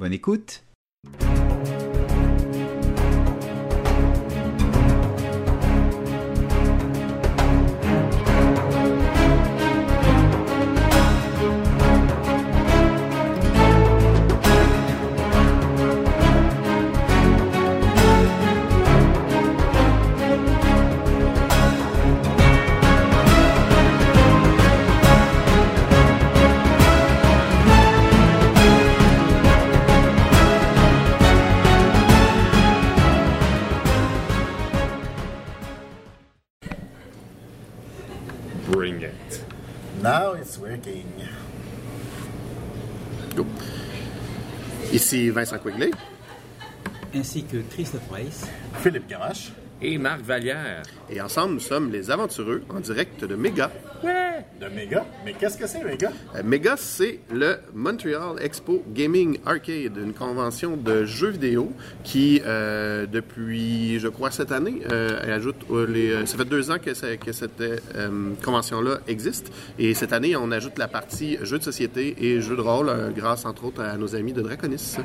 Bonne écoute working. Go. Ici Vincent Quigley. Ainsi que Christophe Weiss. Philippe Gamache. Et Marc Vallière. Et ensemble, nous sommes les aventureux en direct de Mega. De Mega? Mais qu'est-ce que c'est, Mega? Euh, Mega, c'est le Montreal Expo Gaming Arcade, une convention de jeux vidéo qui, euh, depuis, je crois, cette année, euh, elle ajoute euh, les. euh, Ça fait deux ans que, ça- que cette euh, convention-là existe. Et cette année, on ajoute la partie jeux de société et jeux de rôle, euh, grâce entre autres à nos amis de Draconis.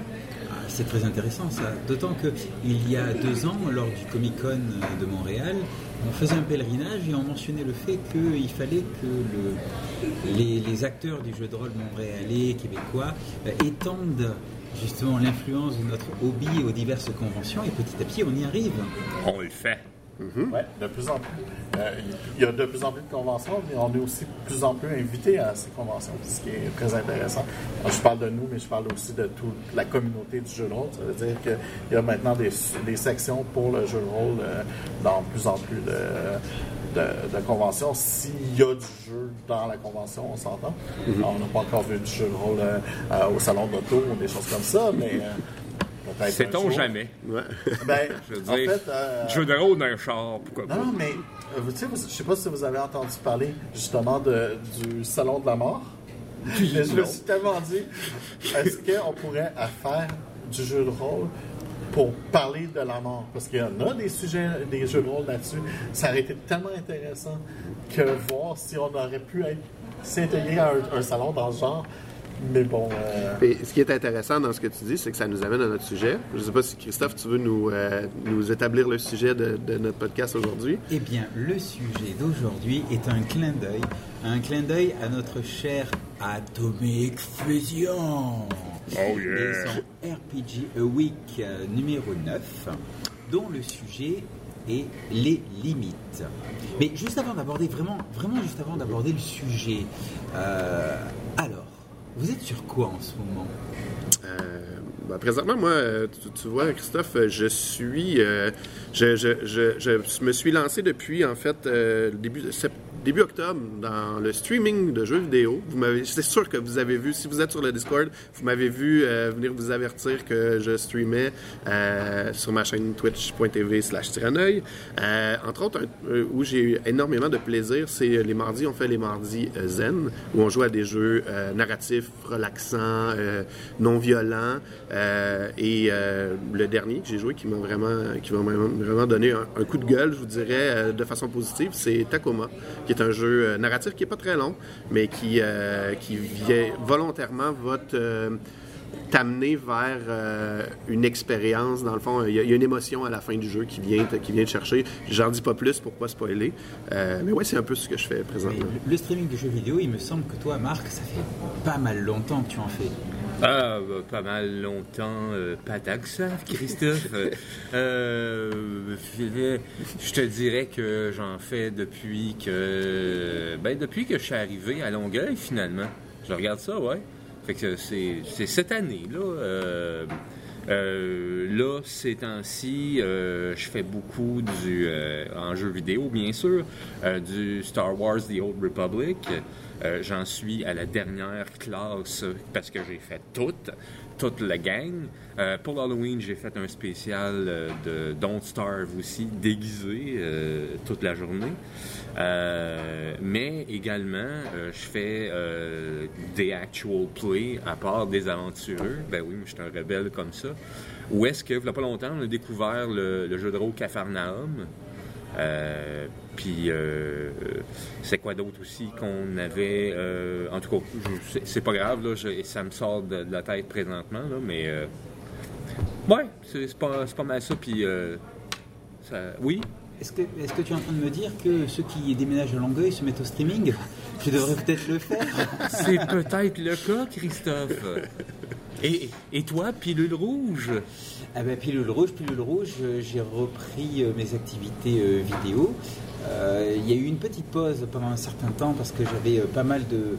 C'est très intéressant ça. D'autant que il y a deux ans, lors du Comic Con de Montréal, on faisait un pèlerinage et on mentionnait le fait qu'il fallait que le- les, les acteurs du jeu de rôle montréalais, québécois, euh, étendent justement l'influence de notre hobby aux diverses conventions et petit à petit on y arrive. On le fait. Oui, de plus en plus. Euh, il y a de plus en plus de conventions, mais on est aussi de plus en plus invités à ces conventions, ce qui est très intéressant. Alors, je parle de nous, mais je parle aussi de toute la communauté du jeu de rôle. Ça veut dire qu'il y a maintenant des, des sections pour le jeu de rôle euh, dans plus en plus de, de, de conventions. S'il y a du jeu dans la convention, on s'entend. Alors, On n'a pas encore vu du jeu de rôle euh, au salon d'auto ou des choses comme ça, mais peut-être Sait-on jamais? Ouais. Ben, Je veux en dire, fait, euh, jeu de rôle d'un char, pourquoi pas? non, non, mais euh, vous- tu sais, vous- je sais pas si vous avez entendu parler justement de, du Salon de la mort. Mais je me suis tellement dit, est-ce qu'on pourrait faire du jeu de rôle pour parler de la mort? Parce qu'il y en a des sujets, des jeux de rôle là-dessus. Ça aurait été tellement intéressant que voir si on aurait pu être s'intégrer à un, un salon dans ce genre. Mais bon, euh, Et ce qui est intéressant dans ce que tu dis, c'est que ça nous amène à notre sujet. Je ne sais pas si Christophe, tu veux nous, euh, nous établir le sujet de, de notre podcast aujourd'hui? Eh bien, le sujet d'aujourd'hui est un clin d'œil, un clin d'œil à notre cher Atomic Fusion. Oh yeah. Et son RPG A Week euh, numéro 9, dont le sujet est les limites. Mais juste avant d'aborder, vraiment, vraiment juste avant d'aborder le sujet, euh, alors, vous êtes sur quoi en ce moment? Euh, ben, présentement, moi, euh, tu, vois, Christophe, euh, je suis. je, je, je, je me suis lancé depuis, en fait, le début, de sept- début octobre dans le streaming de jeux vidéo. Vous m'avez, c'est sûr que vous avez vu, si vous êtes sur le Discord, vous m'avez vu euh, venir vous avertir que je streamais euh, sur ma chaîne twitch.tv slash tiraneuil. Euh, entre autres, où j'ai eu énormément de plaisir, c'est les mardis, on fait les mardis zen, où on joue à des jeux narratifs, relaxants, non violents. Et le dernier que j'ai joué qui m'a vraiment, qui m'a vraiment, donné un, coup de gueule, je vous dirais, de façon positive, c'est Tacoma, qui est un jeu euh, narratif qui est pas très long, mais qui, euh, qui vient volontairement euh, t'amener vers euh, une expérience. Dans le fond, il y, a- une émotion à la fin du jeu qui vient te, qui vient te chercher. J'en dis pas plus pour pas spoiler. Mais ouais, c'est un peu ce que je fais présentement. le, le streaming de jeux vidéo, il me semble que toi, Marc, ça fait pas mal longtemps que tu en fais. Ah, bah, pas mal longtemps, euh, pas tant que ça, Christophe. Euh, je te dirais que j'en fais depuis que, ben, depuis que je suis arrivé à Longueuil, finalement. Je regarde ça, ouais. Fait que c'est cette année, là. euh, euh, là, ces temps-ci, euh, je fais beaucoup du, euh, en jeu vidéo, bien sûr, du Star Wars The Old Republic. Euh, J'en suis à la dernière classe parce que j'ai fait toutes. toute la gang. Euh, pour l'Halloween, j'ai fait un spécial euh, de Don't Starve aussi, déguisé toute la journée. Mais également, je fais des actual plays à part des aventureux. Ben oui, je suis un rebelle comme ça. Où est-ce que, il n'y a pas longtemps, on a découvert le, le jeu de rôle Cafarnaum. Euh, puis euh, c'est quoi d'autre aussi qu'on avait euh, en tout cas je- c'est- c'est pas grave là je- ça me sort de, de la tête présentement là, mais euh, ouais c'est c'est pas, c'est pas mal ça puis euh, ça- oui? Est-ce que, est-ce que tu es en train de me dire que ceux qui déménagent à Longueuil se mettent au streaming? Je devrais peut-être le faire. c'est peut-être le cas Christophe et, toi pilule rouge Ah ben, pilule rouge, pilule rouge, euh, j'ai repris euh, mes activités euh, vidéo. Il y a eu une petite pause pendant un certain temps parce que j'avais pas mal de,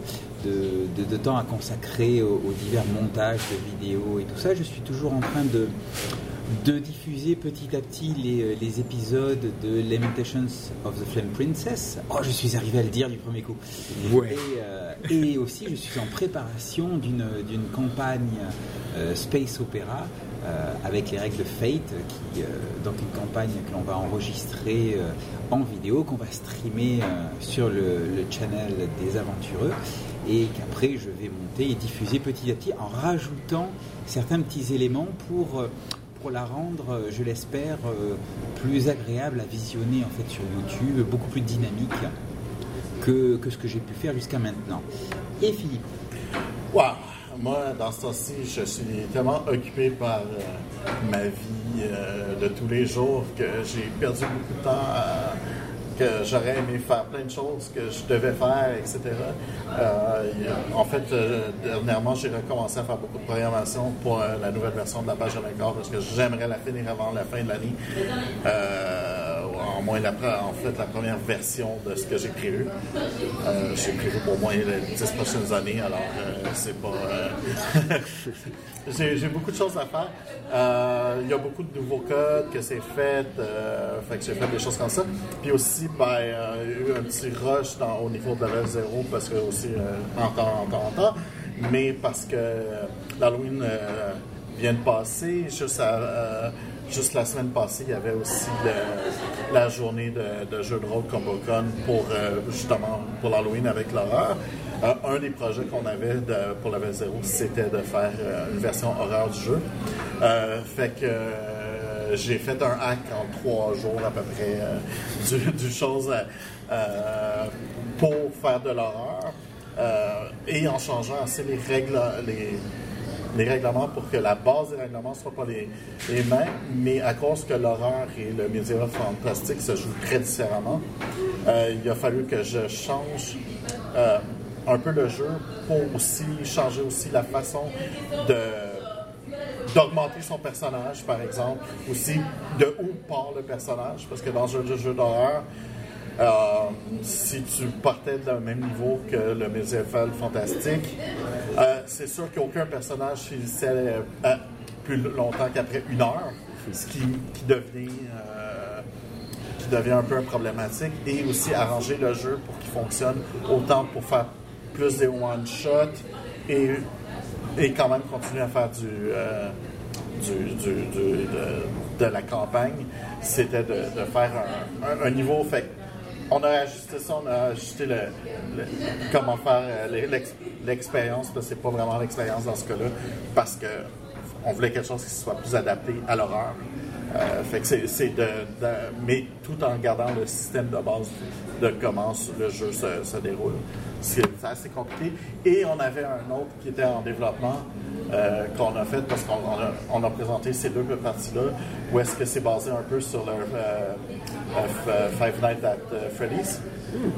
de, temps à consacrer aux divers montages de vidéos et tout ça. Je suis toujours en train de, de diffuser petit à petit les, euh, les épisodes de Lamentations of the Flame Princess. Oh, je suis arrivé à le dire du premier coup. Ouais. Et, euh, et aussi, je suis en préparation d'une campagne euh, Space Opera euh, avec les règles de Fate, qui, donc une campagne que l'on va enregistrer en vidéo, qu'on va streamer sur le, le channel des aventureux et qu'après je vais monter et diffuser petit à petit en rajoutant certains petits éléments pour, pour la rendre, euh, je l'espère, euh, plus agréable à visionner en fait sur YouTube, beaucoup plus dynamique que, que ce que j'ai pu faire jusqu'à maintenant. Et Philippe Wow. Moi, dans ce temps-ci, je suis tellement occupé par euh, ma vie de tous les jours que j'ai perdu beaucoup de temps à- que j'aurais aimé faire plein de choses que je devais faire, etc. Euh, en fait, euh, dernièrement, j'ai recommencé à faire beaucoup de programmation pour euh, la nouvelle version de la page de l'accord parce que j'aimerais la finir avant la fin de l'année. Moins la, en fait, la première version de ce que j'ai prévu. Euh, j'ai prévu pour moi les 10 prochaines années, alors euh, c'est pas... euh, j'ai beaucoup de choses à faire. Il y a beaucoup de nouveaux codes que c'est fait, fait que j'ai fait des choses comme ça. Puis aussi, ben, il y a eu un petit rush au niveau de level 0 parce que aussi, en temps, en temps, mais parce que l'Halloween vient de passer, juste à, Juste la semaine passée, il y avait aussi la journée de, de jeux de rôle ComboCon pour euh, justement pour l'Halloween avec l'horreur. Un des projets qu'on avait de- pour Level 0, c'était de faire euh, une version horreur du jeu. Euh, fait que j'ai fait un hack en trois jours à peu près du, du chose pour faire de l'horreur et en changeant assez les règles, les, les règlements pour que la base des règlements ne soit pas les, les mêmes, mais à cause que l'horreur et le médiéval fantastique se jouent très différemment, euh, il a fallu que je change euh, un peu le jeu pour aussi changer aussi la façon de d'augmenter son personnage, par exemple, aussi de où part le personnage, parce que dans un jeu, jeu d'horreur, euh, si tu partais d'un même niveau que le médiéval fantastique, euh, c'est sûr qu'aucun personnage finissait euh, plus longtemps qu'après une heure, ce qui, devient un peu problématique, et aussi arranger le jeu pour qu'il fonctionne autant pour faire plus des one-shots et, et quand même continuer à faire de, la campagne, c'était de, faire un, un- un niveau. Fait on a ajusté ça, on a ajusté le, comment faire euh, l'ex- l'expérience, parce que c'est pas vraiment l'expérience dans ce cas-là, parce que on voulait quelque chose qui soit plus adapté à l'horreur. Euh, fait que c'est de, mais tout en gardant le système de base de comment le jeu se déroule. C'est assez compliqué. Et on avait un autre qui était en développement euh, qu'on a fait parce qu'on on a, présenté ces deux parties-là, où est-ce que c'est basé un peu sur le euh, euh, Five Nights at euh, Freddy's.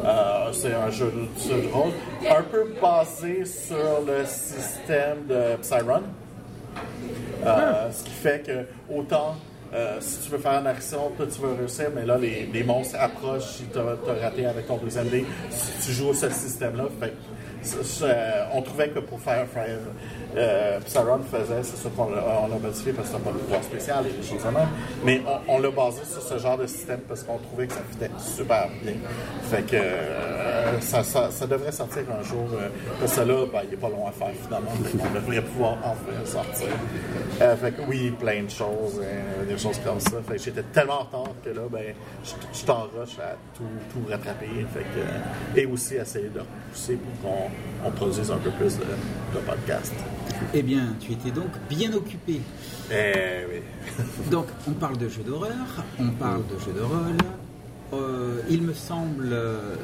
Euh, c'est un jeu de, rôle, un peu basé sur le système de Psyrun. Euh, ce qui fait que autant euh, si tu veux faire une action, toi tu veux réussir, mais là les, les monstres approchent si tu as, raté avec ton deuxième dé. Si tu joues ce système-là, que on trouvait que pour faire Fire, euh, faisait, c'est sûr qu'on l'a modifié parce que c'était pas le pouvoir spécial et des choses comme même, mais on, l'a basé sur ce genre de système parce qu'on trouvait que ça fitait super bien. Fait que euh, ça, ça, devrait sortir un jour. Euh, parce que là, ben, il n'est pas long à faire finalement, on devrait pouvoir enfin sortir. Euh, fait que oui, plein de choses, des choses comme ça. Fait que j'étais tellement en retard que là, ben, je, t'en rush à tout, tout rattraper. Fait que, et aussi essayer de repousser pour qu'on produise un peu plus de podcasts. Eh bien, tu étais donc bien occupé. Eh oui. donc, on parle de jeux d'horreur, on parle de jeux de rôle, euh, il me semble,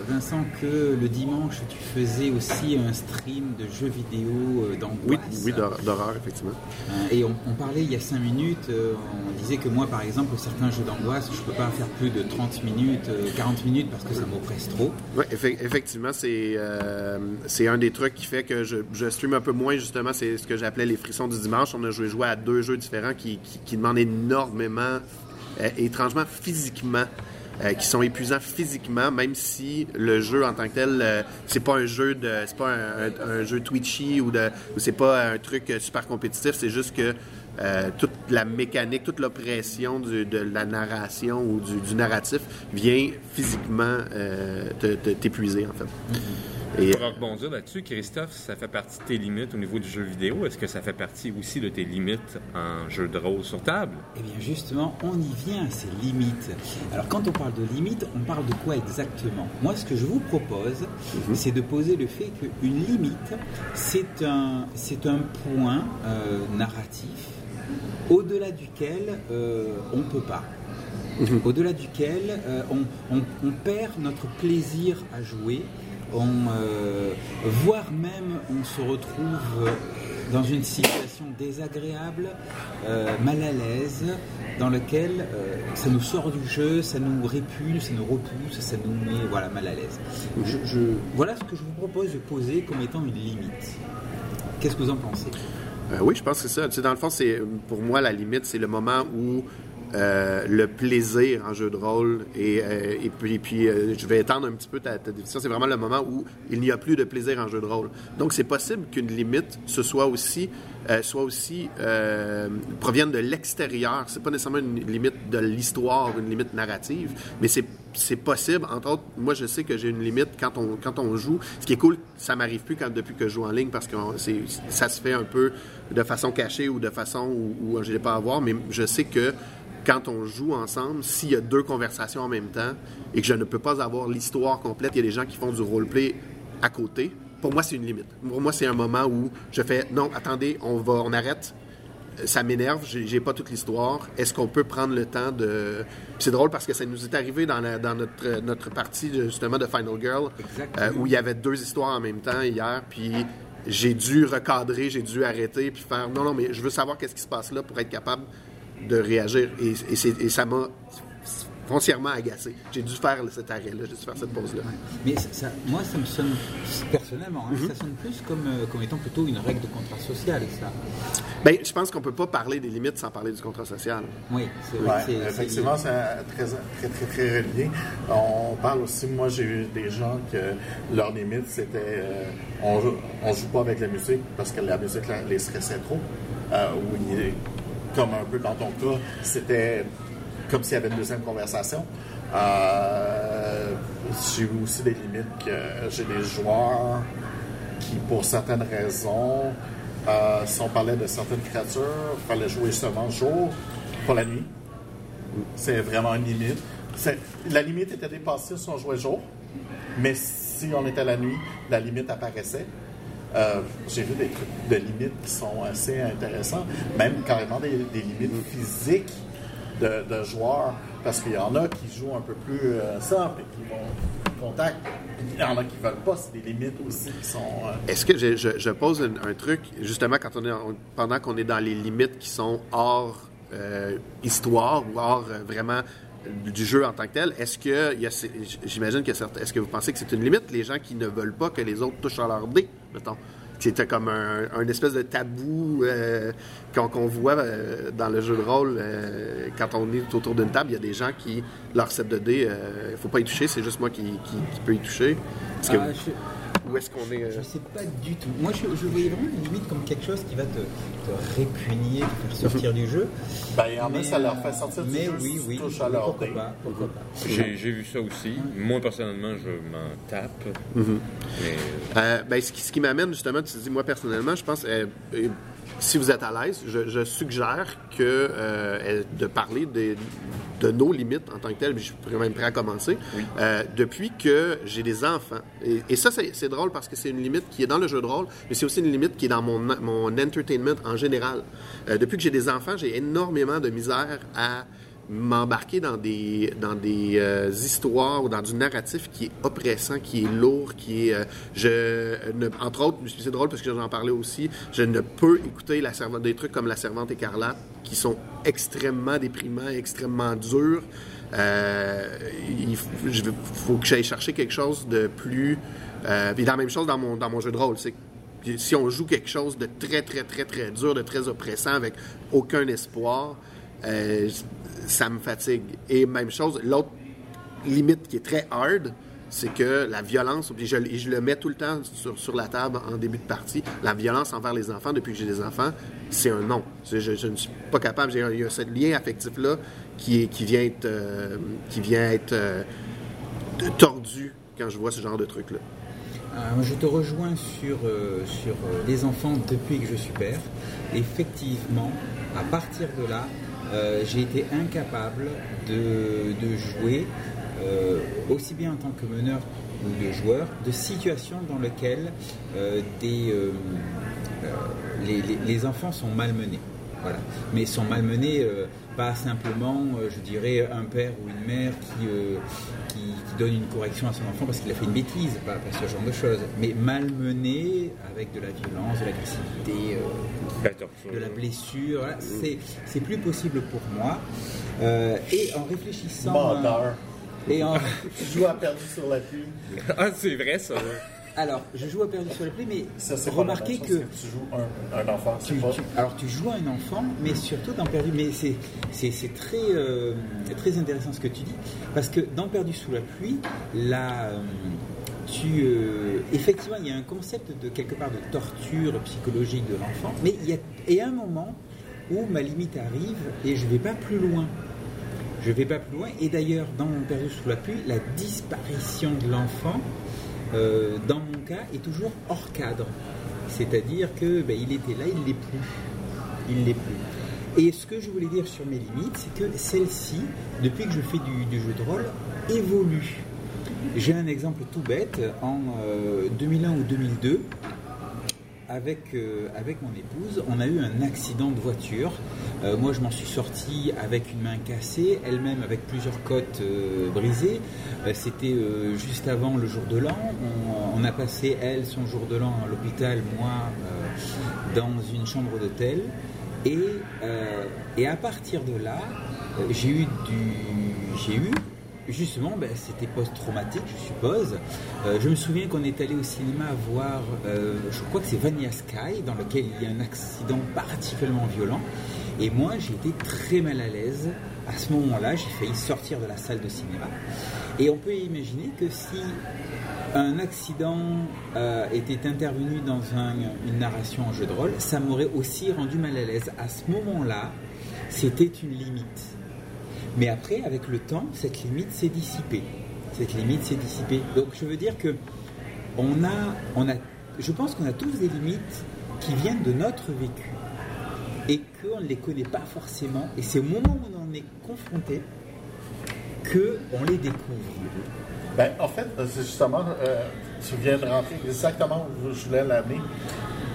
Vincent, que le dimanche, tu faisais aussi un stream de jeux vidéo euh, d'angoisse. Oui, oui d'horreur, effectivement. Euh, et on, parlait il y a 5 minutes, on disait que moi, par exemple, certains jeux d'angoisse, je ne peux pas faire plus de 30 minutes, 40 minutes parce que ça m'oppresse trop. Oui, effectivement, c'est c'est un des trucs qui fait que je, je stream un peu moins, justement, c'est ce que j'appelais les frissons du dimanche. On a joué, joué à deux jeux différents qui, qui, qui demandent énormément, étrangement physiquement. Euh, qui sont épuisants physiquement, même si le jeu en tant que tel, euh, c'est pas un jeu de, c'est pas un, jeu twitchy ou de, c'est pas un truc super compétitif, c'est juste que euh, toute la mécanique, toute l'oppression de la narration ou du, narratif vient physiquement t'épuiser en fait. Mm-hmm. Et... Pour rebondir là-dessus, Christophe, ça fait partie de tes limites au niveau du jeu vidéo. Est-ce que ça fait partie aussi de tes limites en jeu de rôle sur table? Eh bien, justement, on y vient à ces limites. Alors, quand on parle de limites, on parle de quoi exactement? Moi, ce que je vous propose, mhm. c'est de poser le fait qu'une limite, c'est un, c'est un point euh, narratif au-delà duquel euh, on ne peut pas. Mhm. Au-delà duquel euh, on, on, perd notre plaisir à jouer on, euh, voire même on se retrouve dans une situation désagréable, euh, mal à l'aise, dans laquelle euh, ça nous sort du jeu, ça nous répulse, ça nous repousse, ça nous met voilà, mal à l'aise. Je, voilà ce que je vous propose de poser comme étant une limite. Qu'est-ce que vous en pensez? Oui, je pense que c'est ça. Tu sais, dans le fond, c'est pour moi la limite, c'est le moment où euh, le plaisir en jeu de rôle. Et, euh, et puis, euh, je vais étendre un petit peu ta, ta définition. C'est vraiment le moment où il n'y a plus de plaisir en jeu de rôle. Donc, c'est possible qu'une limite, ce soit aussi, soit aussi provienne de l'extérieur. C'est pas nécessairement une limite de l'histoire, une limite narrative, mais c'est c'est possible. Entre autres, moi, je sais que j'ai une limite quand on, quand on joue. Ce qui est cool, ça m'arrive plus depuis que je joue en ligne parce que ça se fait un peu de façon cachée ou de façon où, où je n'ai pas à voir. Mais je sais que quand on joue ensemble, s'il y a deux conversations en même temps et que je ne peux pas avoir l'histoire complète, il y a des gens qui font du roleplay à côté. Pour moi, c'est une limite. Pour moi, c'est un moment où je fais non, attendez, on va, on arrête. Ça m'énerve, j'ai pas toute l'histoire. Est-ce qu'on peut prendre le temps de. C'est drôle parce que ça nous est arrivé dans, dans notre, notre partie justement de Final Girl, euh, où il y avait deux histoires en même temps hier, puis j'ai dû recadrer, j'ai dû arrêter, puis faire non, non, mais je veux savoir qu'est-ce qui se passe là pour être capable de réagir. Et, et, ça m'a foncièrement agacé. J'ai dû faire cet arrêt-là, j'ai dû faire cette pause-là. Mais ça, moi, ça me sonne, personnellement, hein, mhm. ça sonne plus comme, euh, comme étant plutôt une règle de contrat social, ça. Bien, je pense qu'on ne peut pas parler des limites sans parler du contrat social. Oui, c'est vrai. effectivement, c'est très, très, très, très relié. On parle aussi, moi, j'ai eu des gens que leur limite, c'était euh, on ne joue pas avec la musique parce que la musique les stressait trop. Euh, ou comme un peu dans ton cas, c'était comme s'il y avait une deuxième conversation. Euh, j'ai aussi des limites que j'ai des joueurs qui, pour certaines raisons, euh, si on parlait de certaines créatures, il fallait jouer seulement jour, pour la nuit. C'est vraiment une limite. La limite était dépassée si on jouait jour, mais si on était la nuit, la limite apparaissait. Euh, j'ai vu des trucs limites qui sont assez intéressants, même carrément des, limites physiques de, joueurs, parce qu'il y en a qui jouent un peu plus euh, simple et qui vont contact. Il y en a qui veulent pas, c'est des limites aussi qui sont. Euh, Est-ce que je, pose un, truc, justement, quand on est, pendant qu'on est dans les limites qui sont hors histoire ou hors vraiment du jeu en tant que tel, est-ce que, j'imagine que, est-ce que vous pensez que c'est une limite, les gens qui ne veulent pas que les autres touchent à leur dé, C'était comme un, espèce de tabou euh, qu'on voit euh, dans le jeu de rôle. Euh, quand on est autour d'une table, il y a des gens qui, leur set de dés, il ne faut pas y toucher, c'est juste moi qui, qui, y toucher. Où est-ce qu'on est. euh, Je sais pas du tout. Moi, je, je voyais vraiment une limite comme quelque chose qui va te, te répugner, te faire sortir du jeu. A, Mais, ça leur euh, fait sortir du mais jeu oui, tu oui, à oui, leur pourquoi pas, pourquoi pas. J'ai j'ai vu ça aussi. Moi, personnellement, je m'en tape. Mhm. Mais Euh, ben, ce qui, ce qui m'amène justement, tu dis, moi personnellement, je pense, euh, euh, si vous êtes à l'aise, je, je suggère que euh, de parler des- de nos limites en tant que telles, je suis même prêt à commencer. Oui. Euh, depuis que j'ai des enfants, et, et ça c'est c'est drôle parce que c'est une limite qui est dans le jeu de rôle, mais c'est aussi une limite qui est dans mon, mon entertainment en général. Euh, depuis que j'ai des enfants, j'ai énormément de misère à m'embarquer dans des dans des euh, histoires ou dans du narratif qui est oppressant, qui est lourd, qui est euh, je entre autres c'est drôle parce que j'en parlais aussi, je ne peux écouter la servante des trucs comme la servante écarlate qui sont extrêmement déprimants, extrêmement durs. Euh, il faut, que j'aille chercher quelque chose de plus puis la même chose dans mon dans mon jeu de rôle, c'est si on joue quelque chose de très très très très dur, de très oppressant avec aucun espoir, euh, ça me fatigue. Et même chose, l'autre limite qui est très hard, c'est que la violence, et je le mets tout le temps sur, la table en début de partie, la violence envers les enfants, depuis que j'ai des enfants, c'est un non. Je, ne suis pas capable, il y a ce lien affectif-là qui, vient être, euh, euh, tordu quand je vois ce genre de truc-là. Je te rejoins sur, les enfants depuis que je suis père. Effectivement, à partir de là, euh, j'ai été incapable de, de jouer, euh, aussi bien en tant que meneur ou de joueur, de situations dans lesquelles euh, les, les- les enfants sont malmenés. Voilà. Mais sont malmenés pas simplement, je dirais, un père ou une mère qui donne une correction à son enfant parce qu'il a fait une bêtise, pas, pas ce genre de choses, mais malmenés avec de la violence, de l'agressivité, euh, de la blessure. Voilà. C'est, c'est plus possible pour moi. Euh, et en réfléchissant. Menteur. et en, Tu joues à perdu sur la pluie. Ah, c'est vrai, ça. Alors, je joue à perdu sur le play, mais Ça, remarquez que. tu joues un, un enfant. C'est Tu- pas... tu- alors tu joues à un enfant, mais surtout dans Perdu. Mais c'est, c'est, c'est très, euh, très intéressant ce que tu dis, parce que dans Perdu sous la pluie, là, euh, tu, euh, effectivement, il y a un concept de quelque part de torture psychologique de l'enfant, mais il y a et un moment où ma limite arrive et je vais pas plus loin. Je vais pas plus loin. Et d'ailleurs, dans Perdu sous la pluie, la disparition de l'enfant, euh, dans mon cas, est toujours hors cadre. C'est-à-dire que ben, il était là, il l'est plus. Il l'est plus. Et ce que je voulais dire sur mes limites, c'est que celle-ci, depuis que je fais du, jeu de rôle, évolue. J'ai un exemple tout bête. En euh, 2001 ou 2002, avec, euh, avec mon épouse, on a eu un accident de voiture. Euh, moi, je m'en suis sorti avec une main cassée, elle-même avec plusieurs côtes euh, brisées. Euh, C'était juste avant le jour de l'an. On, a passé, elle, son jour de l'an à l'hôpital, moi, dans une chambre d'hôtel. Et, à partir de là, j'ai eu du, j'ai eu Justement, ben, c'était post-traumatique, je suppose. Je me souviens qu'on est allé au cinéma voir, je crois que c'est Vanilla Sky, dans lequel il y a un accident particulièrement violent. Et moi, j'ai été très mal à l'aise. À ce moment-là, j'ai failli sortir de la salle de cinéma. Et on peut imaginer que si un accident euh, était intervenu dans un- une narration en jeu de rôle, ça m'aurait aussi rendu mal à l'aise. À ce moment-là, c'était une limite. Mais après, avec le temps, cette limite s'est dissipée. Cette limite s'est dissipée. Donc, je veux dire que on a, on a, je pense qu'on a tous des limites qui viennent de notre vécu et qu'on ne les connaît pas forcément. Et c'est au moment où on en est confronté que on les découvre. Ben, en fait, c'est justement, euh, tu viens de rentrer exactement où je voulais l'amener.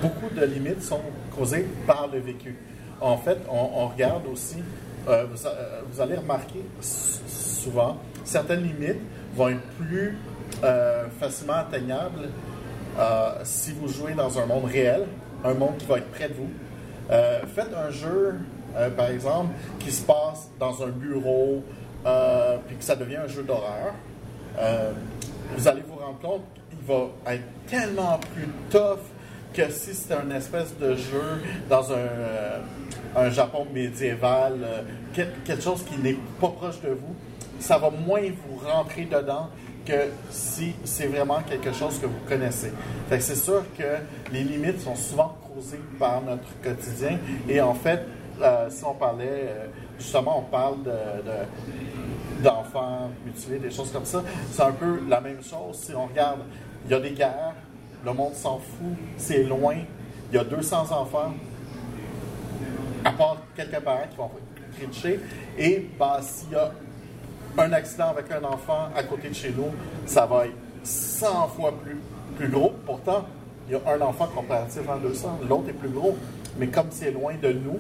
Beaucoup de limites sont causées par le vécu. En fait, on, regarde aussi, euh, vous, euh, vous allez remarquer souvent, certaines limites vont être plus euh, facilement atteignables euh, si vous jouez dans un monde réel, un monde qui va être près de vous. Euh, faites un jeu, euh, par exemple, qui se passe dans un bureau, euh, puis que ça devient un jeu d'horreur. Euh, vous allez vous rendre compte qu'il va être tellement plus tough que si c'était une espèce de jeu dans un, un Japon médiéval, quel- quelque chose qui n'est pas proche de vous. Ça va moins vous rentrer dedans que si c'est vraiment quelque chose que vous connaissez. C'est sûr que les limites sont souvent par notre quotidien. Et en fait, euh, si on parlait, euh, justement, on parle de, de- d'enfants mutilés, des choses comme ça, c'est un peu la même chose. Si on regarde, il y a des guerres, le monde s'en fout, c'est loin, il y a 200 enfants, à part quelques parents qui vont critiquer. Et ben, s'il y a un accident avec un enfant à côté de chez nous, ça va être 100 fois plus, plus gros. Pourtant, il y a un enfant comparativement à 200, l'autre est plus gros. Mais comme c'est loin de nous,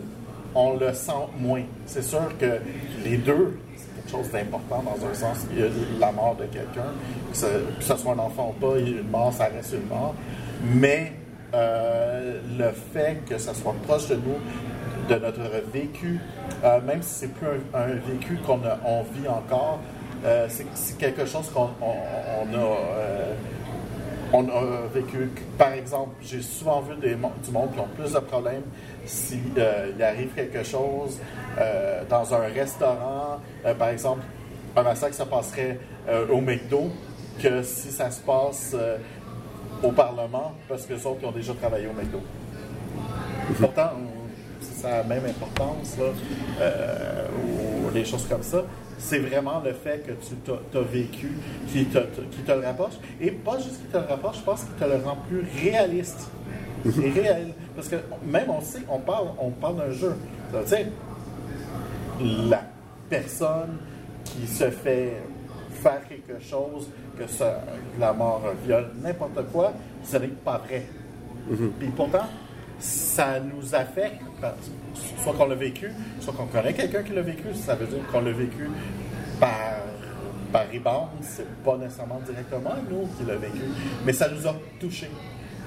on le sent moins. C'est sûr que les deux, c'est quelque chose d'important dans un sens. Il y a la mort de quelqu'un, que ce, soit un enfant ou pas, une mort, ça reste une mort. Mais euh, le fait que ça soit proche de nous, de notre vécu, euh, même si c'est plus un, vécu qu'on vit encore, euh, c'est quelque chose qu'on on- on a, on a vécu. Par exemple, j'ai souvent vu des, du monde qui ont plus de problèmes s'il arrive quelque chose euh, dans un restaurant, euh, par exemple, un massacre se passerait euh, au McDo que si ça se passe euh, au Parlement parce que les autres ils ont déjà travaillé au McDo. Pourtant, ça a la même importance, là, euh, ou des choses comme ça. C'est vraiment le fait que tu t'as as vécu qui te, qui te le rapproche. Et pas juste qui te le rapproche, je pense qu'il te le rend plus réaliste. Et réel. Parce que même on sait, on parle, on parle d'un jeu. Tu sais, la personne qui se fait faire quelque chose, que ça, la mort, un viol, n'importe quoi, ce n'est pas vrai. Puis pourtant, ça nous affecte, parce- soit qu'on l'a vécu, soit qu'on connaît quelqu'un qui l'a vécu, ça veut dire qu'on l'a vécu par, par rebound, c'est pas nécessairement directement nous qui l'a vécu, mais ça nous a touchés.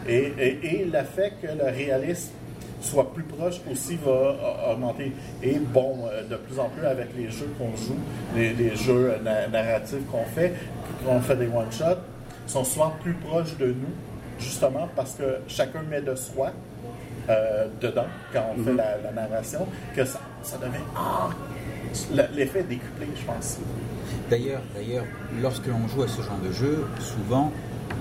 Et, et, le fait que le réalisme soit plus proche aussi va augmenter. Et bon, euh, de plus en plus avec les jeux qu'on joue, les, jeux euh, na- narratifs qu'on fait, qu'on fait des one-shots, sont souvent plus proches de nous, justement parce que chacun met de soi euh, dedans quand on fait la, la narration, que ça, ça devient le- l'effet décuplé, je pense. D'ailleurs, d'ailleurs, lorsque l'on joue à ce genre de jeu, souvent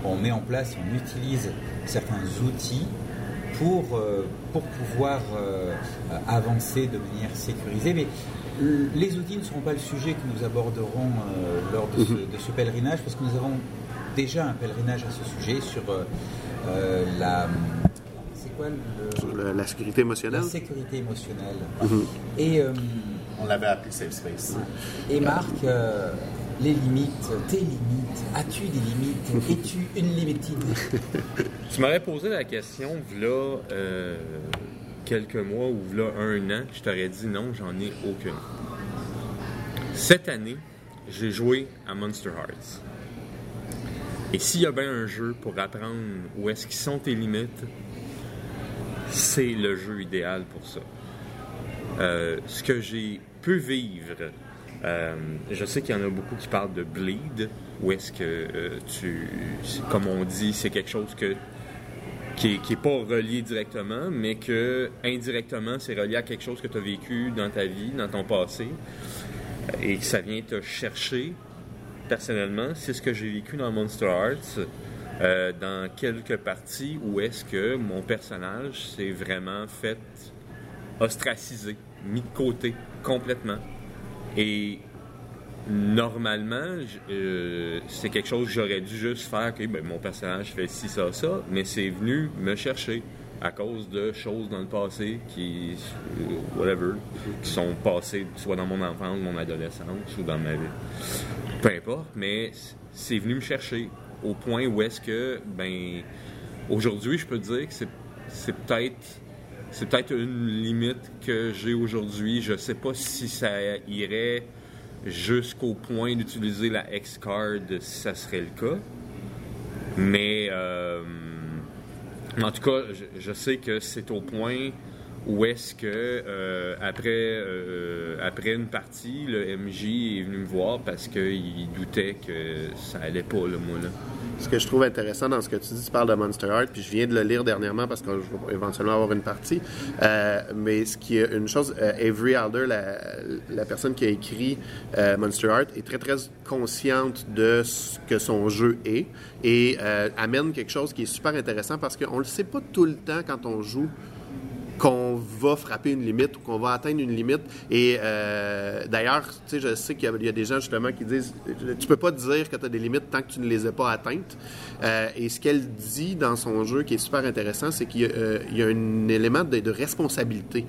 on met en place, on utilise certains outils pour, euh, pour pouvoir euh, avancer de manière sécurisée. Mais les outils ne seront pas le sujet que nous aborderons euh, lors de ce, de ce pèlerinage, parce que nous avons déjà un pèlerinage à ce sujet sur la. C'est quoi le- Sur le- la sécurité la émotionnelle. émotionnelle. Et. euh, On l'avait appelé Safe Space. et Marc, euh, les limites, tes limites, as-tu des limites Es-tu une limitine Tu m'aurais posé la question, là, quelques mois ou là un an, je t'aurais dit non, j'en ai aucune. Cette année, j'ai joué à Monster Hearts. Et s'il y a bien un jeu pour apprendre où est-ce qu'ils sont tes limites, c'est le jeu idéal pour ça. Euh, ce que j'ai pu vivre, euh, je sais qu'il y en a beaucoup qui parlent de bleed, où est-ce que euh, tu, comme on dit, c'est quelque chose qui n'est pas relié directement, mais que indirectement, c'est relié à quelque chose que tu as vécu dans ta vie, dans ton passé, et que ça vient te chercher personnellement. C'est ce que j'ai vécu dans Monster Hearts, euh, dans quelques parties où est-ce que mon personnage s'est vraiment fait ostracisé, mis de côté complètement. Et normalement, euh, c'est quelque chose que j'aurais dû juste faire. Ok, ben, mon personnage fait ci, ça, ça, mais c'est venu me chercher à cause de choses dans le passé qui, euh, whatever, qui sont passées soit dans mon enfance, mon adolescence ou dans ma vie. Peu importe, mais c'est venu me chercher au point où est-ce que, ben, aujourd'hui, je peux dire que c'est, peut-être c'est peut-être une limite que j'ai aujourd'hui. Je sais pas si ça irait jusqu'au point d'utiliser la X-Card si ça serait le cas. Mais euh, en tout cas, je sais que c'est au point où est-ce que euh, après, euh, après une partie, le MJ est venu me voir parce qu'il doutait que ça allait pas, le moi, là. Ce que je trouve intéressant dans ce que tu dis, tu parles de Monster Heart, puis je viens de le lire dernièrement parce que je vais éventuellement avoir une partie. Euh, mais ce qui est une chose, Avery Alder, la, personne qui a écrit Monster Heart, est très très consciente de ce que son jeu est et amène quelque chose qui est super intéressant parce qu'on le sait pas tout le temps quand on joue qu'on va frapper une limite ou qu'on va atteindre une limite. Et euh, d'ailleurs, tu sais, je sais qu'il y, a des gens justement qui disent tu peux pas dire que tu as des limites tant que tu ne les as pas atteintes. Euh, et ce qu'elle dit dans son jeu qui est super intéressant, c'est qu'il y, euh, a un élément de, de responsabilité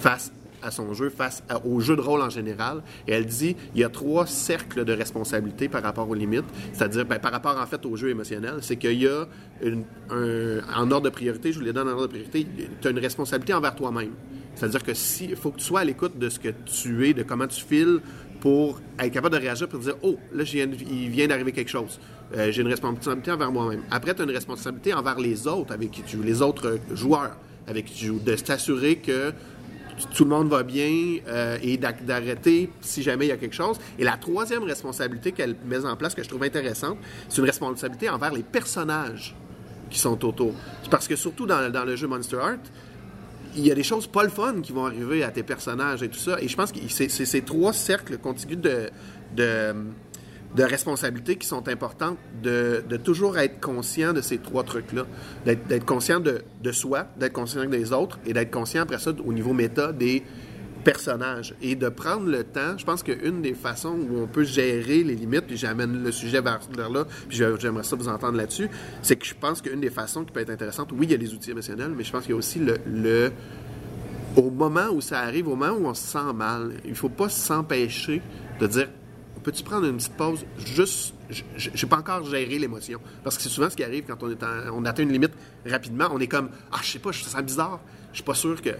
face à son jeu face au jeu de rôle en général. Elle dit il y a trois cercles de responsabilité par rapport aux limites, c'est-à-dire ben, par rapport en fait au jeu émotionnel. C'est qu'il y a un, en ordre de priorité, je vous les donne en ordre de priorité, tu as une responsabilité envers toi-même. C'est-à-dire que faut que tu sois à l'écoute de ce que tu es, de comment tu files pour être capable de réagir pour dire oh là il vient d'arriver quelque chose. Euh, j'ai une responsabilité envers moi-même. Après tu as une responsabilité envers les autres avec les autres joueurs avec de t'assurer que tout le monde va bien euh, et d'arrêter si jamais il y a quelque chose. Et la troisième responsabilité qu'elle met en place, que je trouve intéressante, c'est une responsabilité envers les personnages qui sont autour. Parce que surtout dans, le jeu Monster Heart, il y a des choses pas le fun qui vont arriver à tes personnages et tout ça. Et je pense que ces trois cercles contigus de, de de responsabilités qui sont importantes, de, de, toujours être conscient de ces trois trucs-là, d'être conscient de, de soi, d'être conscient des autres et d'être conscient après ça au niveau méta des personnages et de prendre le temps. Je pense qu'une des façons où on peut gérer les limites, puis j'amène le sujet vers, là, puis j'aimerais ça vous entendre là-dessus, c'est que je pense qu'une des façons qui peut être intéressante, oui, il y a les outils émotionnels, mais je pense qu'il y a aussi le, le au moment où ça arrive, au moment où on se sent mal, il ne faut pas s'empêcher de dire peux-tu prendre une petite pause? Juste je n'ai pas encore géré l'émotion. Parce que c'est souvent ce qui arrive quand on on atteint une limite rapidement. On est comme ah je sais pas je sens bizarre. Je suis pas sûr que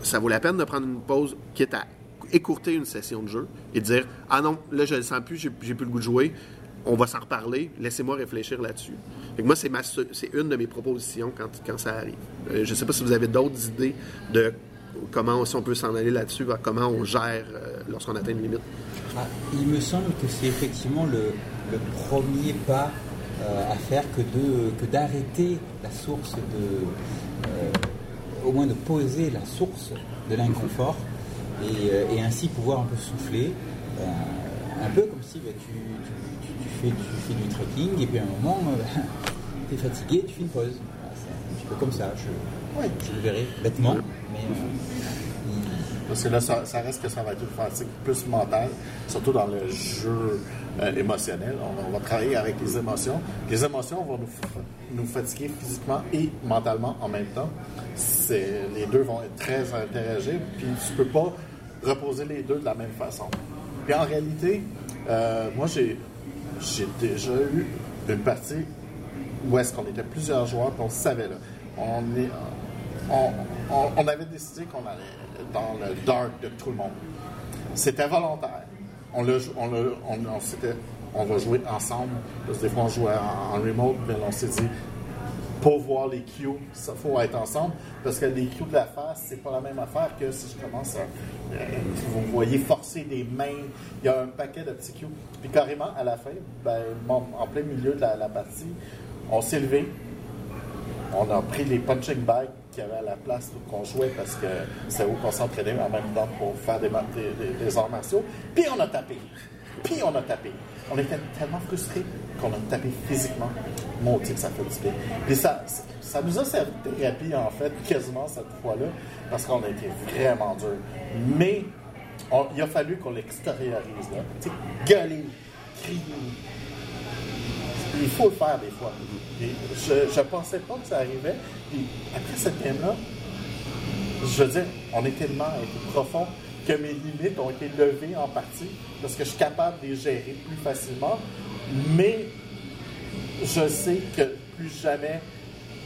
ça vaut la peine de prendre une pause quitte à écourter une session de jeu et dire ah non là je le sens plus j'ai plus le goût de jouer. On va s'en reparler. Laissez-moi réfléchir là-dessus. Moi c'est une de mes propositions quand, ça arrive. Euh, je sais pas si vous avez d'autres idées de comment si on peut s'en aller là-dessus comment on gère euh, lorsqu'on atteint une limite ah, il me semble que c'est effectivement le, premier pas euh, à faire que, de, que d'arrêter la source de. Euh, au moins de poser la source de l'inconfort et, euh, ainsi pouvoir un peu souffler. un peu comme si bah, tu, fais, tu, fais, du trekking et puis à un moment, tu es fatigué, tu fais une pause. C'est un petit peu comme ça. Je, ouais. le verrai bêtement, mais parce que là, ça, reste que ça va être une fatigue plus mentale, surtout dans le jeu euh, émotionnel. On, va travailler avec les émotions. Les émotions vont nous, nous fatiguer physiquement et mentalement en même temps. Les deux vont être très interagés, puis tu peux pas reposer les deux de la même façon. Puis en réalité, euh, moi, j'ai déjà eu une partie où est-ce qu'on était plusieurs joueurs, puis on savait là. On, est, on, avait décidé qu'on allait dans le dark de tout le monde. C'était volontaire. On, le, on, va jouer ensemble. Parce que des fois, on jouait en, remote, mais on s'est dit, pour voir les cues, il faut être ensemble. Parce que les cues de la face, c'est pas la même affaire que si je commence à. Euh, vous voyez forcer des mains. Il y a un paquet de petits cues. Puis carrément, à la fin, ben, en plein milieu de la, la partie, on s'est levé. On a pris les punching bags qu'il y avait à la place qu'on jouait parce que c'est où qu'on s'entraînait en même temps pour faire des, arts martiaux. Puis on a tapé. Puis on a tapé. On était tellement frustrés qu'on a tapé physiquement. Maudit que ça fait du bien. Puis ça, ça nous a servi de thérapie, en fait, quasiment cette fois-là, parce qu'on a été vraiment dur. Mais il a fallu qu'on l'extériorise. Tu sais, gueuler, crier. Il faut le faire des fois. Je ne pensais pas que ça arrivait. Puis après cette game-là, je veux dire, on est tellement profond que mes limites ont été levées en partie parce que je suis capable de les gérer plus facilement. Mais je sais que plus jamais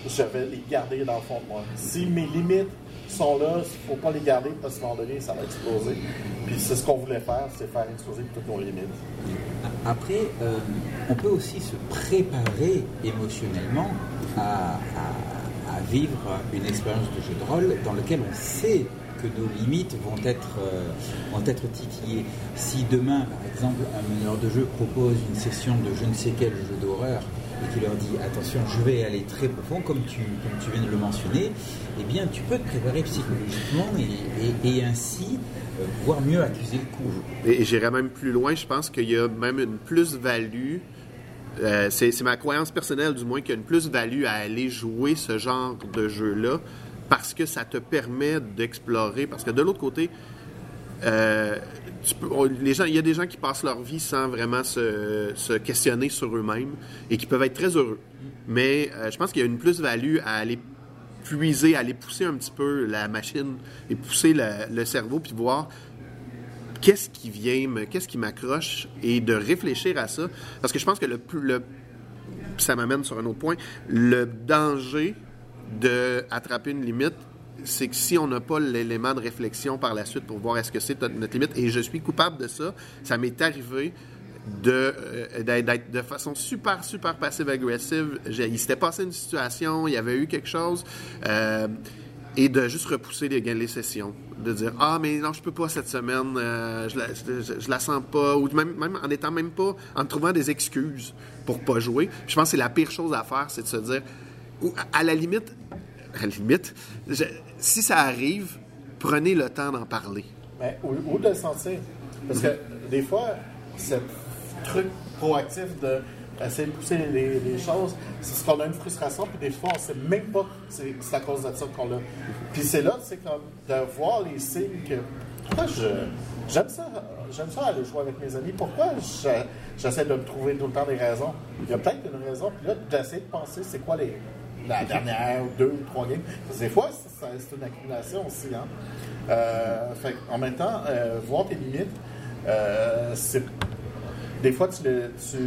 je vais les garder dans le fond de moi. Si mes limites sont là, il ne faut pas les garder parce qu'à un moment donné, ça va exploser. Puis c'est ce qu'on voulait faire, c'est faire exploser toutes nos limites. Après, euh, on peut aussi se préparer émotionnellement à, vivre une expérience de jeu de rôle dans lequel on sait que nos limites vont être, euh, vont être titillées. Si demain, par exemple, un meneur de jeu propose une session de je ne sais quel jeu d'horreur et qui leur dit attention, je vais aller très profond, comme tu, comme tu viens de le mentionner, eh bien, tu peux te préparer psychologiquement et, et, ainsi euh, pouvoir mieux accuser le coup. Et, j'irais même plus loin, je pense qu'il y a même une plus-value. Euh, c'est ma croyance personnelle, du moins, qu'il y a une plus-value à aller jouer ce genre de jeu-là parce que ça te permet d'explorer. Parce que de l'autre côté, euh, il y a des gens qui passent leur vie sans vraiment se, questionner sur eux-mêmes et qui peuvent être très heureux. Mais euh, je pense qu'il y a une plus-value à aller puiser, à aller pousser un petit peu la machine et pousser le, cerveau puis voir qu'est-ce qui vient, qu'est-ce qui m'accroche et de réfléchir à ça. Parce que je pense que le, le ça m'amène sur un autre point, le danger d'attraper une limite, c'est que si on n'a pas l'élément de réflexion par la suite pour voir est-ce que c'est notre limite, et je suis coupable de ça, ça m'est arrivé de euh, d'être de façon super super passive agressive il s'était passé une situation il y avait eu quelque chose euh, et de juste repousser les, les sessions de dire ah mais non je peux pas cette semaine euh, je, la, la sens pas ou même, même en étant même pas en trouvant des excuses pour pas jouer. Je pense que c'est la pire chose à faire c'est de se dire à la limite, à la limite, si ça arrive, prenez le temps d'en parler. Mais, ou, de le sentir. Parce que des fois, ce truc proactif de de pousser les, choses, c'est ce qu'on a une frustration, puis des fois, on ne sait même pas que c'est à cause de ça qu'on l'a. Puis c'est là, c'est comme de voir les signes que. Pourquoi j'aime ça, j'aime ça aller jouer avec mes amis. Pourquoi j'essaie de trouver tout le temps des raisons? Il y a peut-être une raison, puis là, j'essaie de penser c'est quoi les, la dernière deux ou trois games. des fois, c'est une accumulation aussi. Hein? Euh, en même temps, euh, voir tes limites, euh, c'est des fois, tu, tu,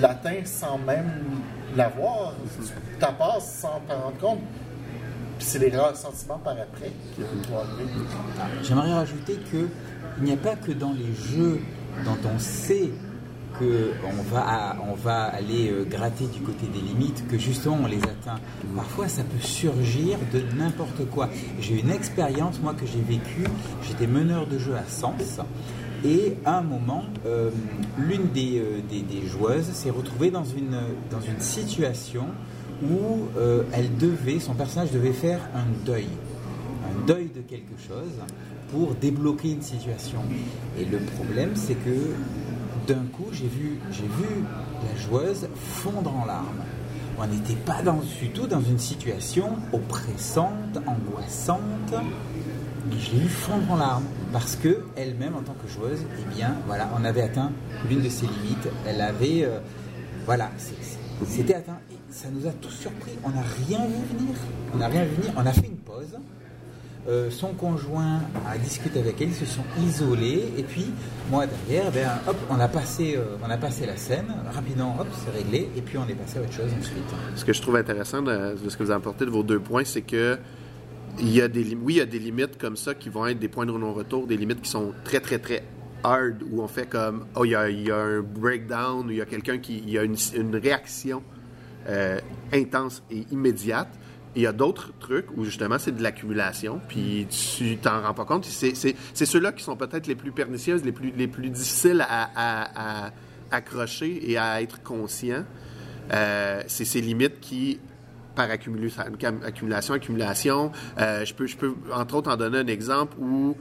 l'atteins sans même l'avoir. Tu passes sans t'en rendre compte. Puis c'est les sentiments par après qui vont arriver. J'aimerais rajouter qu'il n'y a pas que dans les jeux dont on sait qu'on va, on va aller euh, gratter du côté des limites, que justement on les atteint. Parfois ça peut surgir de n'importe quoi. J'ai une expérience, moi, que j'ai vécue, j'étais meneur de jeu à Sens. Et à un moment, euh, l'une euh, des, des, joueuses s'est retrouvée dans une, dans une situation où elle devait, son personnage devait faire un deuil. Un deuil de quelque chose pour débloquer une situation. Et le problème, c'est que d'un coup, j'ai vu, vu la joueuse fondre en larmes. On n'était pas dans, du tout dans une situation oppressante, angoissante, je l'ai vu fondre en larmes parce que elle-même, en tant que joueuse, eh bien, voilà, on avait atteint l'une de ses limites. Elle avait, euh, voilà, c'était atteint. Et ça nous a tous surpris. On n'a rien vu venir. On a fait une pause. Euh, son conjoint a discuté avec elle, ils se sont isolés, et puis moi derrière, ben, hop, on a passé, euh, on a passé la scène, rapidement, hop, c'est réglé, et puis on est passé à autre chose ensuite. Ce que je trouve intéressant de, ce que vous apportez de vos deux points, c'est que il y a des, oui, il y a des limites comme ça qui vont être des points de non-retour, des limites qui sont très, très, très hard, où on fait comme, oh, il y a, un breakdown, il y a quelqu'un qui, il y a une, une réaction euh, intense et immédiate il y a d'autres trucs où justement c'est de l'accumulation, puis tu t'en rends pas compte. C'est ceux-là qui sont peut-être les plus pernicieuses, les plus, les plus difficiles à, accrocher et à être conscient. Euh, c'est ces limites qui, par accumulation, accumulation, euh, je, peux, je peux entre autres en donner un exemple où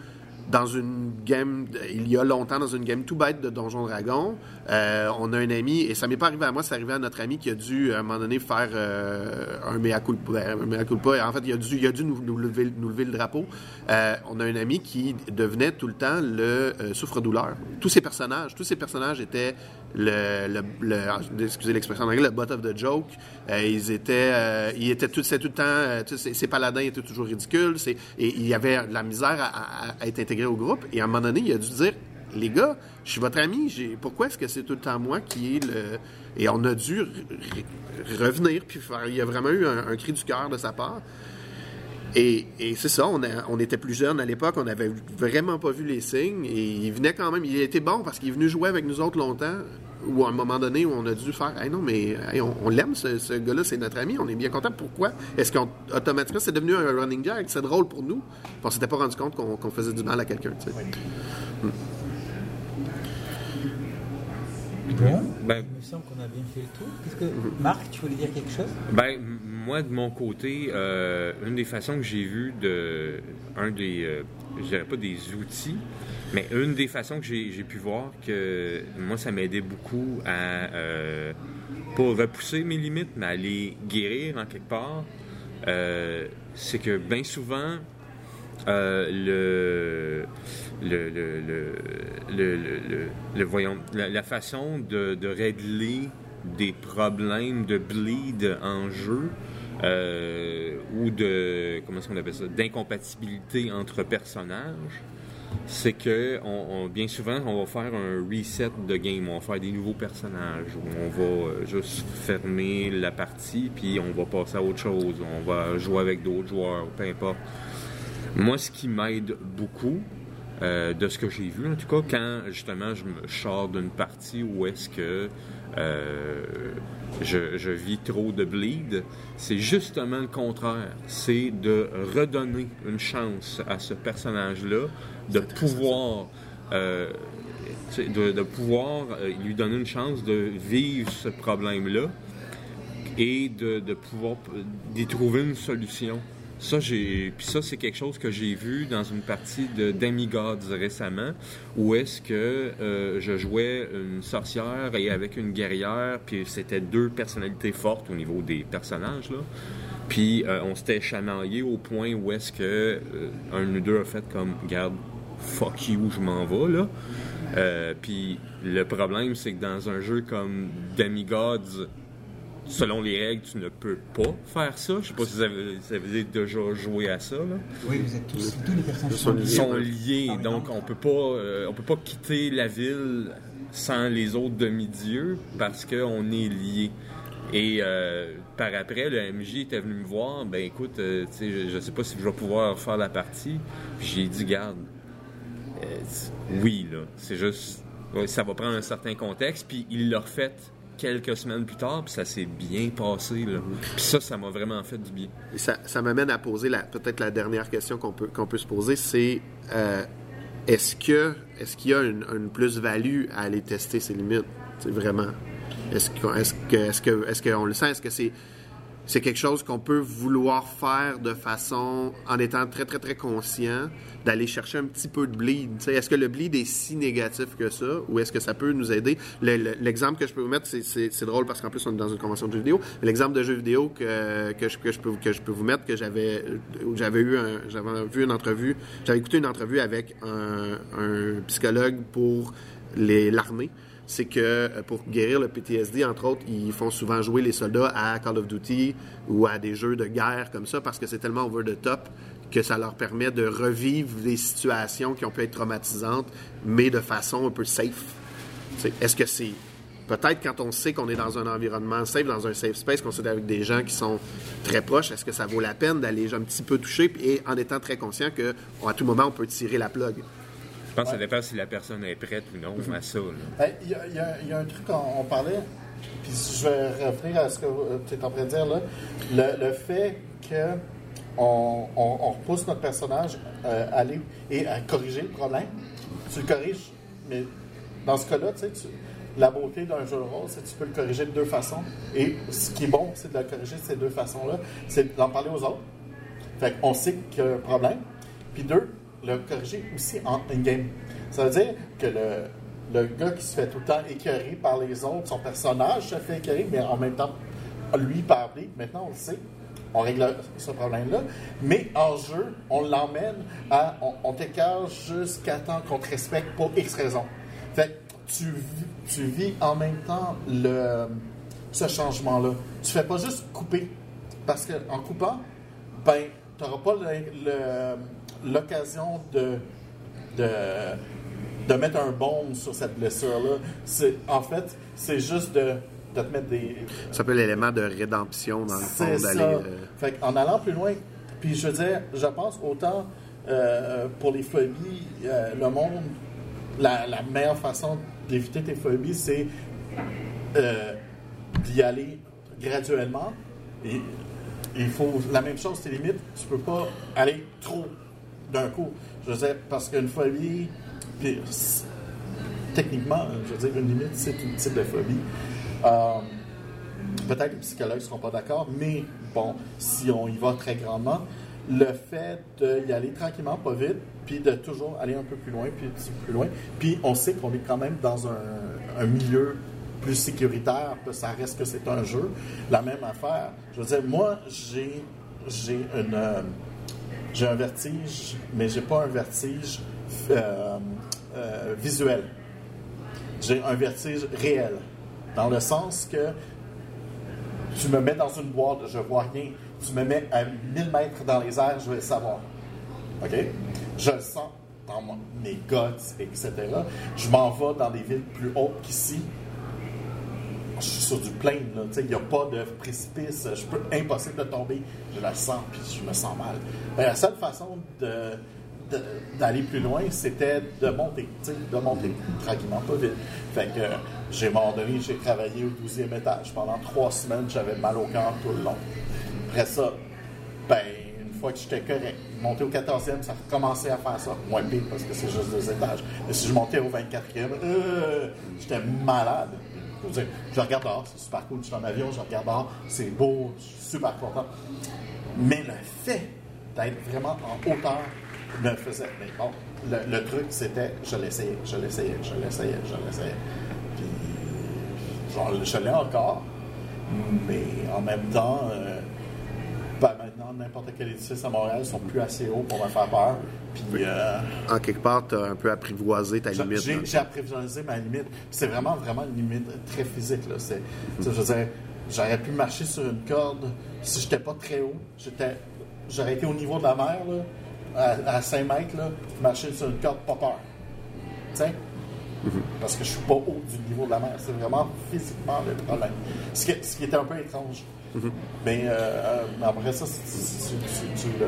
dans une game, il y a longtemps, dans une game tout bête de Donjon Dragon, euh, on a un ami, et ça m'est pas arrivé à moi, c'est arrivé à notre ami qui a dû, à un moment donné, faire euh, un mea culpa. Un mea culpa. En fait, il a dû, il a dû nous, nous, lever, nous lever le drapeau. Euh, on a un ami qui devenait tout le temps le souffre-douleur. Tous ces personnages, tous ces personnages étaient le, le, excusez l'expression en anglais, le butt of the joke. ils étaient, ils étaient tout, tout le temps, ces, paladins étaient toujours ridicules, et il y avait de la misère à, être intégré au groupe. Et à un moment donné, il a dû dire Les gars, je suis votre ami, pourquoi est-ce que c'est tout le temps moi qui est le. Et on a dû revenir, puis il y a vraiment eu un, cri du cœur de sa part. Et, c'est ça, on, on, était plus jeunes à l'époque, on n'avait vraiment pas vu les signes, et il venait quand même, il était bon parce qu'il est venu jouer avec nous autres longtemps, ou à un moment donné où on a dû faire hey, non, mais hey, on, on l'aime, ce, ce gars-là, c'est notre ami, on est bien content. Pourquoi? Est-ce qu'automatiquement, c'est devenu un running gag C'est drôle pour nous? Puis on s'était pas rendu compte qu'on qu'on faisait du mal à quelqu'un. tu sais. Bon, Ben, il me semble qu'on a bien fait le tour. Qu'est-ce que... Marc, tu voulais dire quelque chose? Ben, moi, de mon côté, euh, une des façons que j'ai vues de. Un des. euh, je dirais pas des outils, mais une des façons que j'ai j'ai pu voir que moi, ça m'aidait beaucoup à. Euh, pas repousser mes limites, mais à les guérir en quelque part. euh, c'est que bien souvent, euh, le, le, le, le, voyons, la, façon de, régler des problèmes de bleed en jeu euh, ou de comment est-ce qu'on appelle ça d'incompatibilité entre personnages c'est que on, on- bien souvent on va faire un reset de game on va faire des nouveaux personnages on va euh, juste fermer la partie puis on va passer à autre chose on va jouer avec d'autres joueurs peu importe moi, ce qui m'aide beaucoup, euh, de ce que j'ai vu, en tout cas, quand justement je me sors d'une partie où est-ce que euh, je, je vis trop de bleed, c'est justement le contraire. C'est de redonner une chance à ce personnage-là de pouvoir. euh, de, de pouvoir lui donner une chance de vivre ce problème-là et de, de pouvoir d'y trouver une solution. Ça, j'ai, puis ça, c'est quelque chose que j'ai vu dans une partie de Demigods récemment, où est-ce que euh, je jouais une sorcière et avec une guerrière, puis c'était deux personnalités fortes au niveau des personnages, là. Puis euh, on s'était chamaillé au point où est-ce que euh, un nous deux a fait comme, garde, fuck you, je m'en vais, là. Puis le problème, c'est que dans un jeu comme Demigods, selon les règles, tu ne peux pas faire ça. Je sais pas si vous avez, si vous avez déjà joué à ça. Là. Oui, vous êtes tous, tous les personnages sont liés. sont liés, Ah donc on peut pas, euh, on peut pas quitter la ville sans les autres demi-dieux parce qu'on est liés. Et euh, par après, le MJ était venu me voir. Ben écoute, euh, tu sais, je, je sais pas si je vais pouvoir faire la partie. Puis j'ai dit, garde, euh, oui là, c'est juste, ouais, ça va prendre un certain contexte. Puis il l'a refait quelques semaines plus tard, puis ça s'est bien passé là. Puis ça, ça m'a vraiment fait du bien. Et ça, ça m'amène à poser la, peut-être la dernière question qu'on peut, qu'on peut se poser, c'est euh, est-ce que est-ce qu'il y a une, une plus-value à aller tester ses limites? Vraiment. Est-ce qu'on est-ce que est-ce que est-ce qu'on le sent? Est-ce que c'est c'est quelque chose qu'on peut vouloir faire de façon, en étant très, très, très conscient, d'aller chercher un petit peu de bleed. Est-ce que le bleed est si négatif que ça, ou est-ce que ça peut nous aider? Le- le- L'exemple que je peux vous mettre, c'est- c'est drôle parce qu'en plus, on est dans une convention de jeux vidéo. L'exemple de jeu vidéo que, je, peux, vous mettre, que j'avais j'avais eu j'avais vu une entrevue, j'avais écouté une entrevue avec un, un psychologue pour les- l'armée c'est que euh, pour guérir le PTSD, entre autres, ils font souvent jouer les soldats à Call of Duty ou à des jeux de guerre comme ça parce que c'est tellement over the top que ça leur permet de revivre des situations qui ont pu être traumatisantes, mais de façon un peu safe. Est-ce que c'est peut-être quand on sait qu'on est dans un environnement safe, dans un safe space, qu'on est avec des gens qui sont très proches, est-ce que ça vaut la peine d'aller un petit peu toucher? Et en étant très conscient que à tout moment on peut tirer la plug? Je pense que ça dépend si la personne est prête ou non à ça. Ben, Il y, a- un truc, on, on parlait, puis je vais revenir à ce que tu es en train de dire là. Le, fait que on repousse notre personnage euh, à aller et à corriger le problème, tu le corriges, mais dans ce cas-là, tu sais, tu- la beauté d'un jeu de rôle, c'est que tu peux le corriger de deux façons. Et ce qui est bon, c'est de le corriger de ces deux façons-là, c'est d'en parler aux autres. Fait qu'on sait qu'il y a un problème. Puis deux, le corriger aussi en in-game. Ça veut dire que le, le gars qui se fait tout le temps écœurer par les autres, son personnage se fait écœurer, mais en même temps, lui parler, maintenant on le sait, on règle ce problème-là. Mais en jeu, on l'emmène à. On, on t'écœure jusqu'à temps qu'on te respecte pour X raison. Fait que tu, vis- tu vis en même temps le, ce changement-là. Tu fais pas juste couper. Parce qu'en coupant, ben, tu n'auras pas le- l'occasion de, de, de mettre un baume sur cette blessure-là. C'est- En fait, c'est juste de, de te mettre des. Ça peut l'élément de rédemption dans le fond d'aller. ça. euh, Fait en allant plus loin, puis je veux dire, je pense autant euh, pour les phobies, euh, le monde, la, la meilleure façon d'éviter tes phobies, c'est d'y aller graduellement. Et il faut la même chose, c'est limite. Tu peux pas aller trop d'un coup. Je veux dire, parce qu'une phobie, puis, techniquement, je veux dire, une limite, c'est une type de phobie. Euh, Peut-être que les psychologues ne seront pas d'accord, mais bon, si on y va très grandement, le fait d'y aller tranquillement, pas vite, puis de toujours aller un peu plus loin, puis un petit peu plus loin, puis on sait qu'on est quand même dans un, un milieu plus sécuritaire, que ça reste que c'est un jeu, la même affaire. Je veux dire, moi, j'ai j'ai une euh, j'ai un vertige, mais j'ai pas un vertige euh, euh, visuel. J'ai un vertige réel, dans le sens que tu me mets dans une boîte, je vois rien. Tu me mets à 1000 mètres dans les airs, je vais le savoir. OK? Je le sens dans mon- mes guts, etc. Je m'en vais dans des villes plus hautes qu'ici. Je suis sur du sais, il n'y a pas de précipice. Je impossible de tomber. Je le sens, puis je me sens mal. Ben, la seule façon d'aller plus loin, c'était de monter, de monter tranquillement, pas vite. Fait que j'ai, à un moment donné, j'ai travaillé au 12e étage. Pendant trois semaines, j'avais mal au cœur tout le long. Après ça, ben, une fois que j'étais correct, monter au 14e, ça recommençait à faire ça. Moins pire parce que c'est juste deux étages. Mais si je montais au 24e, euh, j'étais malade. Je, regarde dehors, c'est super cool. Je suis en avion, je regarde dehors, c'est beau, je suis super content. Mais le fait d'être vraiment en hauteur me faisait. Mais bon, le, truc, c'était je l'essayais, je l'essayais, je l'essayais, je l'essayais. Puis, genre, je l'ai encore. Mais en même temps, euh, maintenant, n'importe quel édifice à Montréal sont plus assez hauts pour me faire peur. Puis, euh, En quelque part, tu as un peu apprivoisé ta limite. j'ai apprivoisé ma limite. C'est vraiment, vraiment une limite très physique. Là. C'est, tu sais, je veux dire, j'aurais pu marcher sur une corde si j'étais pas très haut. J'étais, j'aurais été au niveau de la mer, là, à, à 5 mètres, là, marcher sur une corde, pas peur. Tu sais? Parce que je suis pas haut du niveau de la mer. C'est vraiment physiquement le problème. Ce qui, ce qui était un peu étrange. Mais euh, mais après ça, c'est- le-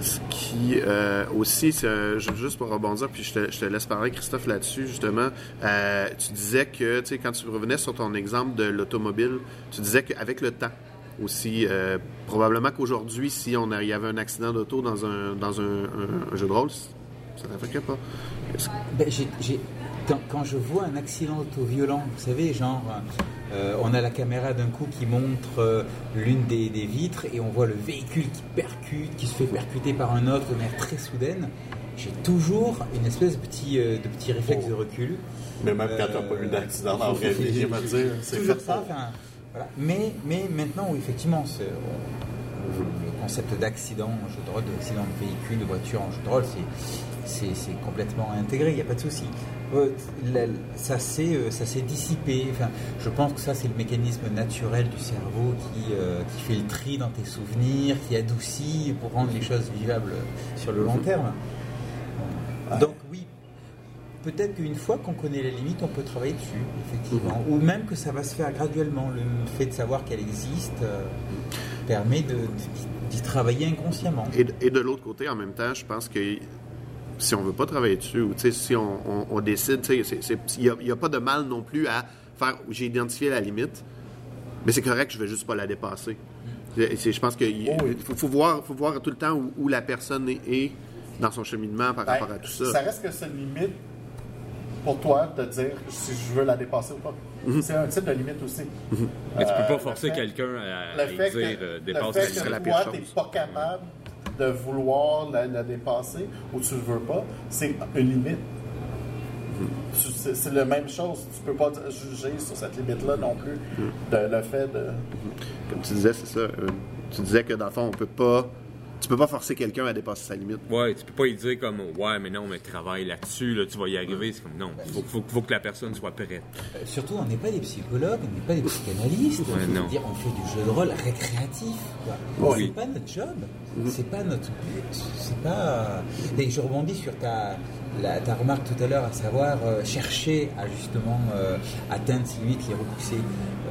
Ce qui euh, aussi, euh, juste pour rebondir, puis je te, je te laisse parler, Christophe, là-dessus, justement. euh, tu disais que, tu sais, quand tu revenais sur ton exemple de l'automobile, tu disais qu'avec le temps aussi, euh, probablement qu'aujourd'hui, si on a- il y avait un accident d'auto dans un, dans un, un- un jeu de rôle, ça t'affecterait pas? Ben, j'ai- j'ai- quand, quand je vois un accident auto violent, vous savez, genre, euh, on a la caméra d'un coup qui montre euh, l'une des, des vitres et on voit le véhicule qui percute, qui se fait percuter par un autre de manière très soudaine. J'ai toujours une espèce de petit, euh, de petit réflexe de recul. Mais même quand t'as pas eu d'accident dans la vraie vie, je dire, c'est toujours ça. enfin, voilà. mais, mais maintenant, oui, effectivement, c'est- le concept d'accident en jeu de rôle, d'accident de véhicule, de voiture en jeu de rôle, c'est- complètement intégré, il n'y a pas de souci. Euh, la- ça s'est euh, ça s'est dissipé. Enfin, je pense que ça, c'est le mécanisme naturel du cerveau qui, euh, qui fait le tri dans tes souvenirs, qui adoucit pour rendre les choses vivables sur le long terme. Donc peut-être qu'une fois qu'on connaît les limites, on peut travailler dessus, effectivement. Ou même que ça va se faire graduellement. Le fait de savoir qu'elle existe euh, permet de- d'y travailler inconsciemment. Et, de- et de l'autre côté, en même temps, je pense que si on veut pas travailler dessus, ou si on, on- on décide, il n'y a, pas de mal non plus à faire, j'ai identifié la limite, mais c'est correct, je vais juste pas la dépasser. C'est- Je pense qu'il Oh oui. faut, faut voir, faut voir tout le temps où, où la personne est, est dans son cheminement par Ben, rapport à tout ça. Ça reste que c'est une limite pour toi de dire si je veux la dépasser ou pas. Mhm. C'est un type de limite aussi. Mais tu peux Euh, pas le forcer quelqu'un à, dire que, euh, le dépasse fait la que la pire toi, t'es pas capable de vouloir la, la dépasser ou tu le veux pas, c'est une limite. Tu- C'est c'est la même chose. Tu peux pas juger sur cette limite-là non plus. De, le fait de. Comme tu disais, c'est ça. euh, tu disais que dans le fond, on peut pas, tu peux pas forcer quelqu'un à dépasser sa limite. Ouais, tu peux pas y dire comme ouais, mais non, mais travaille là-dessus, là, tu vas y arriver. C'est comme non, faut, faut, faut que la personne soit prête. Euh, Surtout, on n'est pas des psychologues, on n'est pas des psychanalystes. Ouais, Je veux non. dire, on fait du jeu de rôle récréatif. quoi. Oui. C'est pas notre job, c'est pas notre but, c'est pas. Et je rebondis sur ta, la- ta remarque tout à l'heure, à savoir euh, chercher à justement euh, atteindre ses limites, les repousser.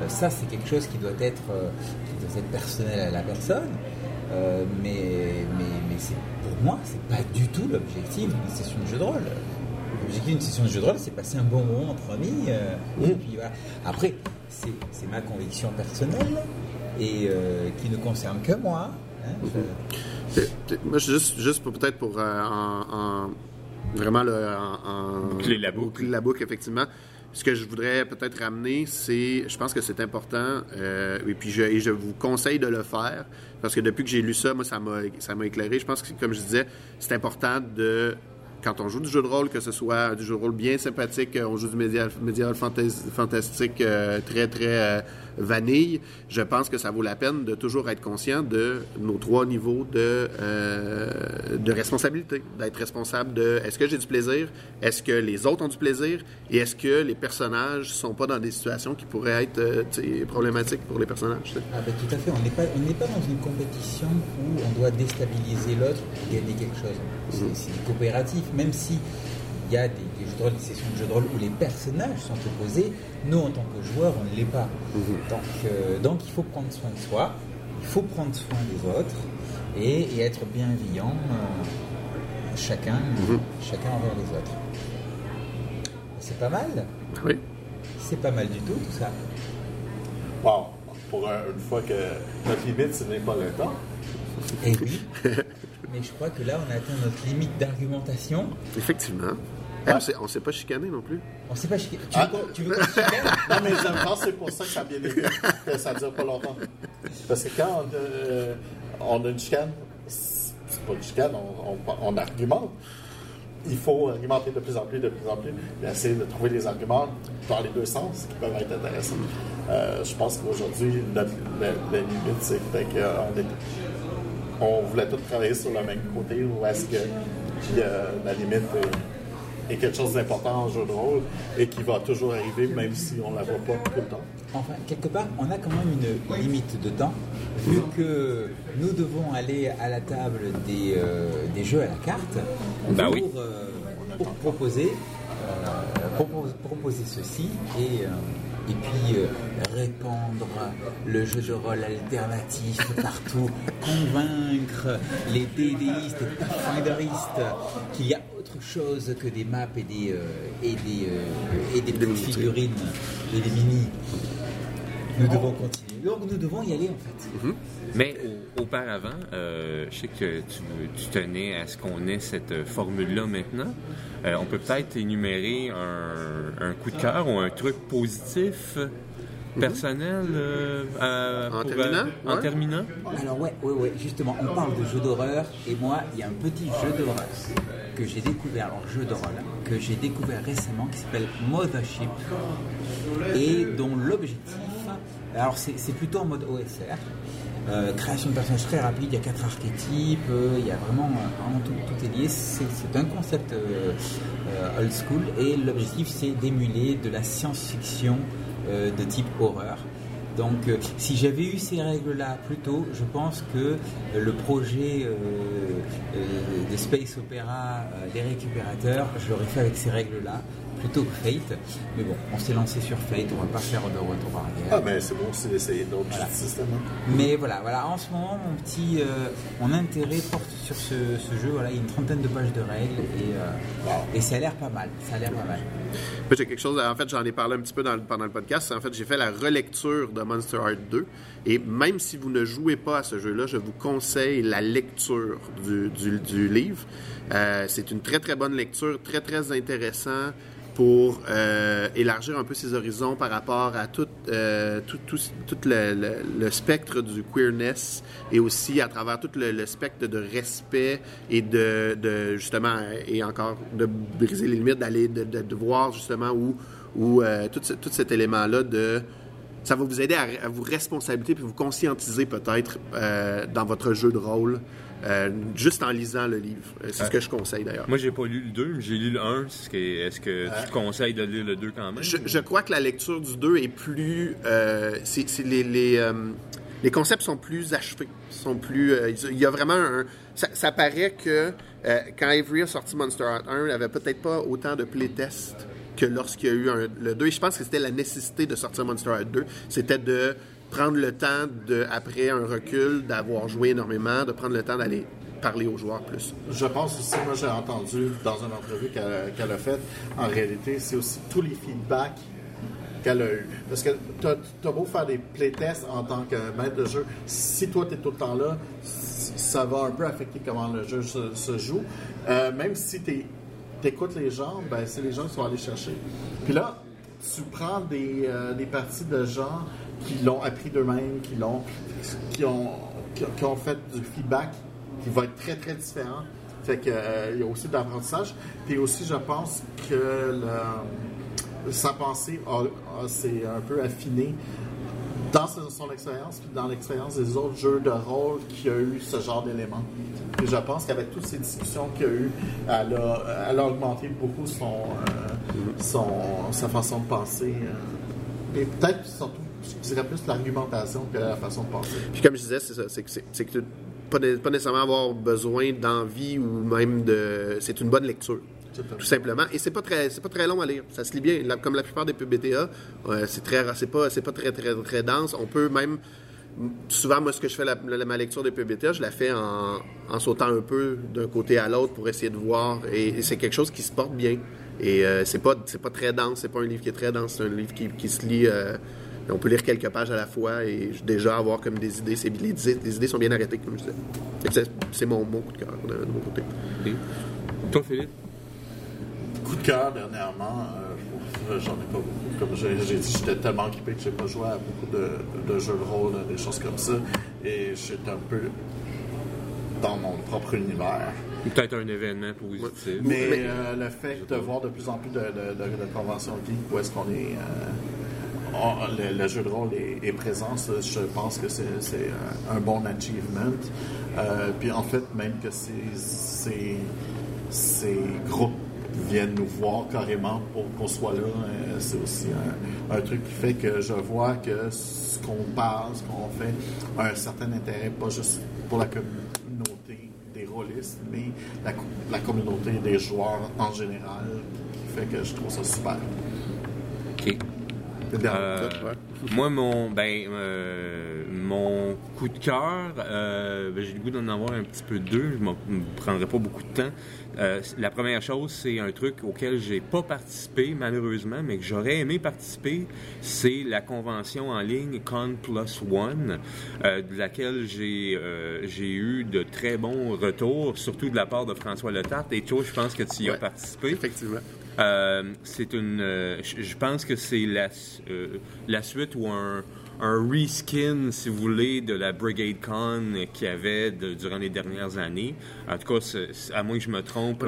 Euh, ça, c'est quelque chose qui doit être, euh, qui doit être personnel à la personne. Euh, mais mais, mais c'est, pour moi, c'est pas du tout l'objectif d'une session de jeu de rôle. l'objectif d'une session de jeu de rôle, c'est passer un bon moment entre amis. euh, et puis voilà. Après, c'est c'est ma conviction personnelle et euh, qui ne concerne que moi. hein. Je- c'est- Moi, juste, juste pour peut-être pour euh, en, en- vraiment en, en- Boucler la boucle. boucler la boucle, effectivement. Ce que je voudrais peut-être ramener, c'est, je pense que c'est important, euh, et puis je, vous conseille de le faire, parce que depuis que j'ai lu ça, moi, ça m'a, ça m'a éclairé. Je pense que, comme je disais, c'est important de, quand on joue du jeu de rôle, que ce soit du jeu de rôle bien sympathique, euh, on joue du médiéval, médiéval fantas- fantastique euh, très, très vanille, je pense que ça vaut la peine de toujours être conscient de nos trois niveaux de, euh, de responsabilité. D'être responsable de est-ce que j'ai du plaisir, est-ce que les autres ont du plaisir, et est-ce que les personnages sont pas dans des situations qui pourraient être euh, problématiques pour les personnages. Ah ben, tout à fait, on n'est pas, on pas dans une compétition où on doit déstabiliser l'autre pour gagner quelque chose. C'est, du coopératif, même si il y a des, des jeux de rôle, des sessions de jeux de rôle où les personnages sont opposés, nous en tant que joueurs, on ne l'est pas. Donc, euh, donc il faut prendre soin de soi, il faut prendre soin des autres et, et être bienveillant euh, chacun, chacun envers les autres. C'est pas mal, Oui. c'est pas mal du tout tout ça. Wow. Pour un- une fois que notre limite, ce n'est pas le temps. Eh oui. Mais je crois que là, on a atteint notre limite d'argumentation. Effectivement. Eh, on s'est- on s'est pas chicané non plus. On sait pas chier. Tu Ah. veux qu'on- tu veux qu'on se chicane? Non, mais je pense que c'est pour ça que ça a bien été, que ça dure pas longtemps. Parce que quand on, euh, on a une chicane, c'est pas une chicane, on, on- on argumente. Il faut argumenter de plus en plus, de plus en plus, et essayer de trouver des arguments dans les deux sens qui peuvent être intéressants. Euh, je pense qu'aujourd'hui, la, limite, c'est qu'on est on voulait tous travailler sur le même côté ou est-ce que puis, euh, la limite est, est quelque chose d'important en jeu de rôle et qui va toujours arriver même si on la voit pas tout le temps. Enfin, quelque part, on a quand même une limite de temps, vu que nous devons aller à la table des, euh, des jeux à la carte Bah pour, oui. euh, pour proposer, euh, propos- proposer ceci et, euh, et puis euh, répandre le jeu de rôle alternatif partout, convaincre les DDistes et pathfinderistes qu'il y a autre chose que des maps et des, euh, et des, euh, et des petites miniatures. figurines et des mini. Nous devons continuer. Donc nous devons y aller en fait. Mais au- auparavant, euh, je sais que tu, tu tenais à ce qu'on ait cette euh, formule-là maintenant. Euh, on peut peut-être énumérer un, un coup de cœur ou un truc positif euh, personnel euh, En pour, terminant? en Ouais. terminant? Alors ouais, ouais, ouais, justement, on parle de jeux d'horreur et moi, il y a un petit jeu d'horreur que j'ai découvert, alors jeu d'horreur, que j'ai découvert récemment qui s'appelle Mothership et dont l'objectif, alors c'est plutôt en mode OSR, euh, création de personnages très rapide, il y a quatre archétypes, euh, il y a vraiment, euh, vraiment tout, est lié, c'est un concept old school et l'objectif c'est d'émuler de la science-fiction de type horreur. Donc, si j'avais eu ces règles-là plus tôt, je pense que le projet de Space Opera des récupérateurs, je l'aurais fait avec ces règles-là plutôt Fate. Mais bon, on s'est lancé sur Fate, on va pas faire de retour arrière. Ah ben c'est bon aussi d'essayer d'autres systèmes. hein. Mais voilà, voilà, en ce moment, mon petit, euh, mon intérêt porte sur ce, ce jeu. Voilà, il y a une trentaine de pages de règles et, euh, et ça a l'air pas mal. Ça a l'air pas mal. Moi, j'ai quelque chose, en fait, j'en ai parlé un petit peu dans pendant le podcast. En fait, j'ai fait la relecture de Monster Heart 2. Et même si vous ne jouez pas à ce jeu-là, je vous conseille la lecture du, du- du livre. Euh, c'est une très, très bonne lecture, très, très intéressant pour euh, élargir un peu ses horizons par rapport à tout, euh, tout, le, spectre du queerness et aussi à travers tout le, spectre de respect et de, justement et encore de briser les limites d'aller de, voir justement où où euh, tout, ce- tout cet élément là de ça va vous aider à, vous responsabiliser puis vous conscientiser peut-être euh, dans votre jeu de rôle euh, juste en lisant le livre. Euh, C'est ce que je conseille d'ailleurs. Moi, j'ai pas lu le 2, mais j'ai lu le 1. Est-ce que, tu conseilles de lire le 2 quand même? Je, je crois que la lecture du 2 est plus. euh, les, les, les concepts sont plus achevés. Sont plus, il y a vraiment un. Ça, ça paraît que quand Avery a sorti Monster Heart 1, il n'y avait peut-être pas autant de playtests que lorsqu'il y a eu un- le 2. Et je pense que c'était la nécessité de sortir Monster Heart 2. C'était de prendre le temps, de, après un recul, d'avoir joué énormément, de prendre le temps d'aller parler aux joueurs plus. Je pense aussi, moi j'ai entendu dans une entrevue qu'elle a faite, en réalité, c'est aussi tous les feedbacks qu'elle a eu. Parce que tu as, beau faire des playtests en tant que maître de jeu, si toi tu es tout le temps là, ça va un peu affecter comment le jeu se, se joue. Euh, même si tu écoutes les gens, ben, c'est les gens qui sont allés chercher. Puis là, tu prends des, euh, des parties de gens qui l'ont appris d'eux-mêmes, qui l'ont qui ont, qui, ont fait du feedback qui va être très très différent. Fait que euh, il y a aussi de l'apprentissage. Puis aussi, je pense que sa pensée s'est un peu affinée dans son, son expérience, puis dans l'expérience des autres jeux de rôle qui a eu ce genre d'éléments. Et je pense qu'avec toutes ces discussions qu'il y a eu, elle a, elle a augmenté beaucoup son, euh, son, sa façon de penser. euh, et peut-être surtout, je dirais plus l'argumentation que la façon de penser. Puis comme je disais, c'est ça, c'est que c'est que tu- pas, né- pas nécessairement avoir besoin d'envie ou même de. C'est une bonne lecture. Tout simplement. Et c'est pas très, c'est pas très long à lire. Ça se lit bien. Comme la plupart des PBTA, euh, c'est très, c'est pas, c'est pas très, très, très dense. On peut même, souvent, moi, ce que je fais, la, la- ma lecture de PBTA, je la fais en, en sautant un peu d'un côté à l'autre pour essayer de voir. Et, et c'est quelque chose qui se porte bien. Et euh, c'est pas, c'est pas très dense. C'est pas un livre qui est très dense. C'est un livre qui, qui se lit. euh, on peut lire quelques pages à la fois et déjà avoir comme des idées. C'est- les, idées les idées sont bien arrêtées, comme je disais. C'est, c'est mon, mon coup de cœur de, de mon côté. Et Toi, Philippe? coup de cœur dernièrement, euh, j'en ai pas beaucoup. Comme j'ai dit, j'étais tellement occupé que j'ai pas joué à beaucoup de, de jeux de rôle, des choses comme ça. Et j'étais un peu dans mon propre univers. Peut-être un événement positif. Mais, Mais- euh, le fait de voir de plus en plus de, de, de- de conventions geek où est-ce qu'on est. euh, on- le, le jeu de rôle est, est présent, ça, je pense que c'est un, un bon achievement. Euh, puis en fait, même que ces, ces, ces groupes viennent nous voir carrément pour qu'on soit là, euh, c'est aussi un, truc qui fait que je vois que ce qu'on parle, ce qu'on fait, a un certain intérêt, pas juste pour la communauté des rôlistes, mais la, la communauté des joueurs en général, qui fait que je trouve ça super. Euh, moi, mon ben euh, mon coup de cœur, euh, ben, j'ai le goût d'en avoir un petit peu deux. Je ne me prendrai pas beaucoup de temps. Euh, la première chose, c'est un truc auquel j'ai pas participé malheureusement, mais que j'aurais aimé participer. C'est la convention en ligne Con Plus One, euh, de laquelle j'ai euh, j'ai eu de très bons retours, surtout de la part de François Letarte. Et toi, je pense que tu y as participé. Effectivement. Euh, c'est une. euh, je pense que c'est la, euh, la suite ou un, un reskin, si vous voulez, de la Brigade Con qu'il y avait de- durant les dernières années. En tout cas, à moins que je me trompe,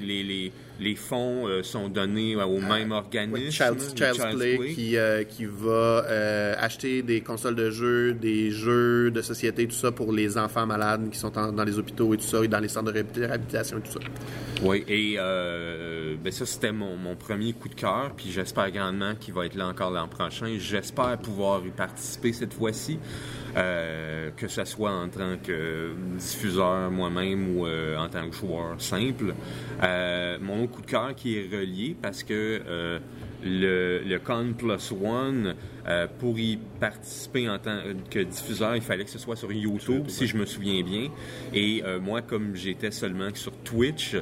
les, les, les fonds euh, sont donnés au même organisme. Oui, Child's, le Child's Child's Play, Play. Qui, euh, qui va euh, acheter des consoles de jeux, des jeux de société, tout ça pour les enfants malades qui sont en- dans les hôpitaux et tout ça, et dans les centres de réhabil- réhabilitation et tout ça. Oui, et euh, ben ça, c'était mon, mon premier coup de cœur. Puis j'espère grandement qu'il va être là encore l'an prochain. J'espère pouvoir y participer cette fois-ci, euh, que ce soit en tant que diffuseur moi-même ou euh, en tant que joueur simple. Euh, mon coup de cœur qui est relié parce que euh, le, le Con Plus One, euh, pour y participer en tant que diffuseur, il fallait que ce soit sur YouTube, si je me souviens bien. Et euh, moi, comme j'étais seulement sur Twitch,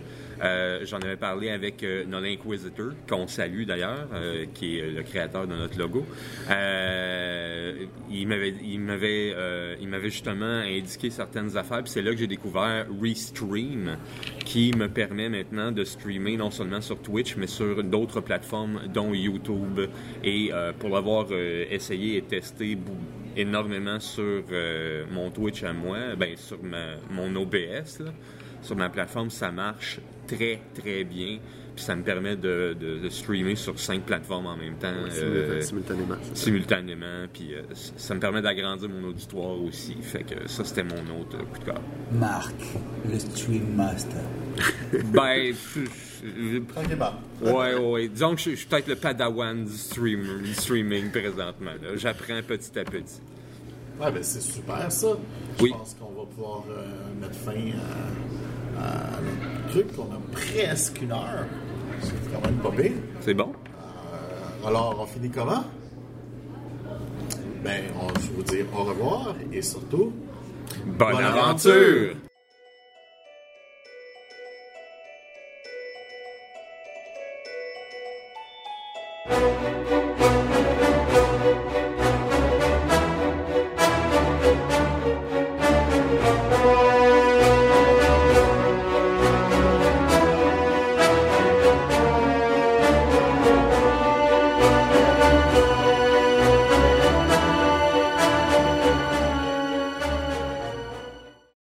euh, j'en avais parlé avec euh, Inquisitor, qu'on salue d'ailleurs, euh, qui est le créateur de notre logo. Euh, il m'avait, euh, justement indiqué certaines affaires, puis c'est là que j'ai découvert Restream, qui me permet maintenant de streamer non seulement sur Twitch, mais sur d'autres plateformes, dont YouTube. Et euh, pour l'avoir euh, essayé et testé énormément sur euh, mon Twitch à moi, ben sur mon OBS, sur ma plateforme, ça marche très très bien. Puis ça me permet de, de- de streamer sur cinq plateformes en même temps. euh, Simultan- simultanément. simultanément, puis euh, ça me permet d'agrandir mon auditoire aussi. Fait que ça, c'était mon autre coup de cœur. Marc, le Stream Master. Ben, je- je- Tranquillement. ouais, ouais. Disons que je, je suis peut-être le padawan du, stream- du streaming présentement. là. J'apprends petit à petit. Ouais, ben c'est super ça. Je Oui. pense qu'on va pouvoir euh, mettre fin à, le truc, on a presque une heure. C'est quand même pas pire. C'est bon? Euh, alors, on finit comment? Ben, on, je vous dire au revoir et surtout, bonne, aventure!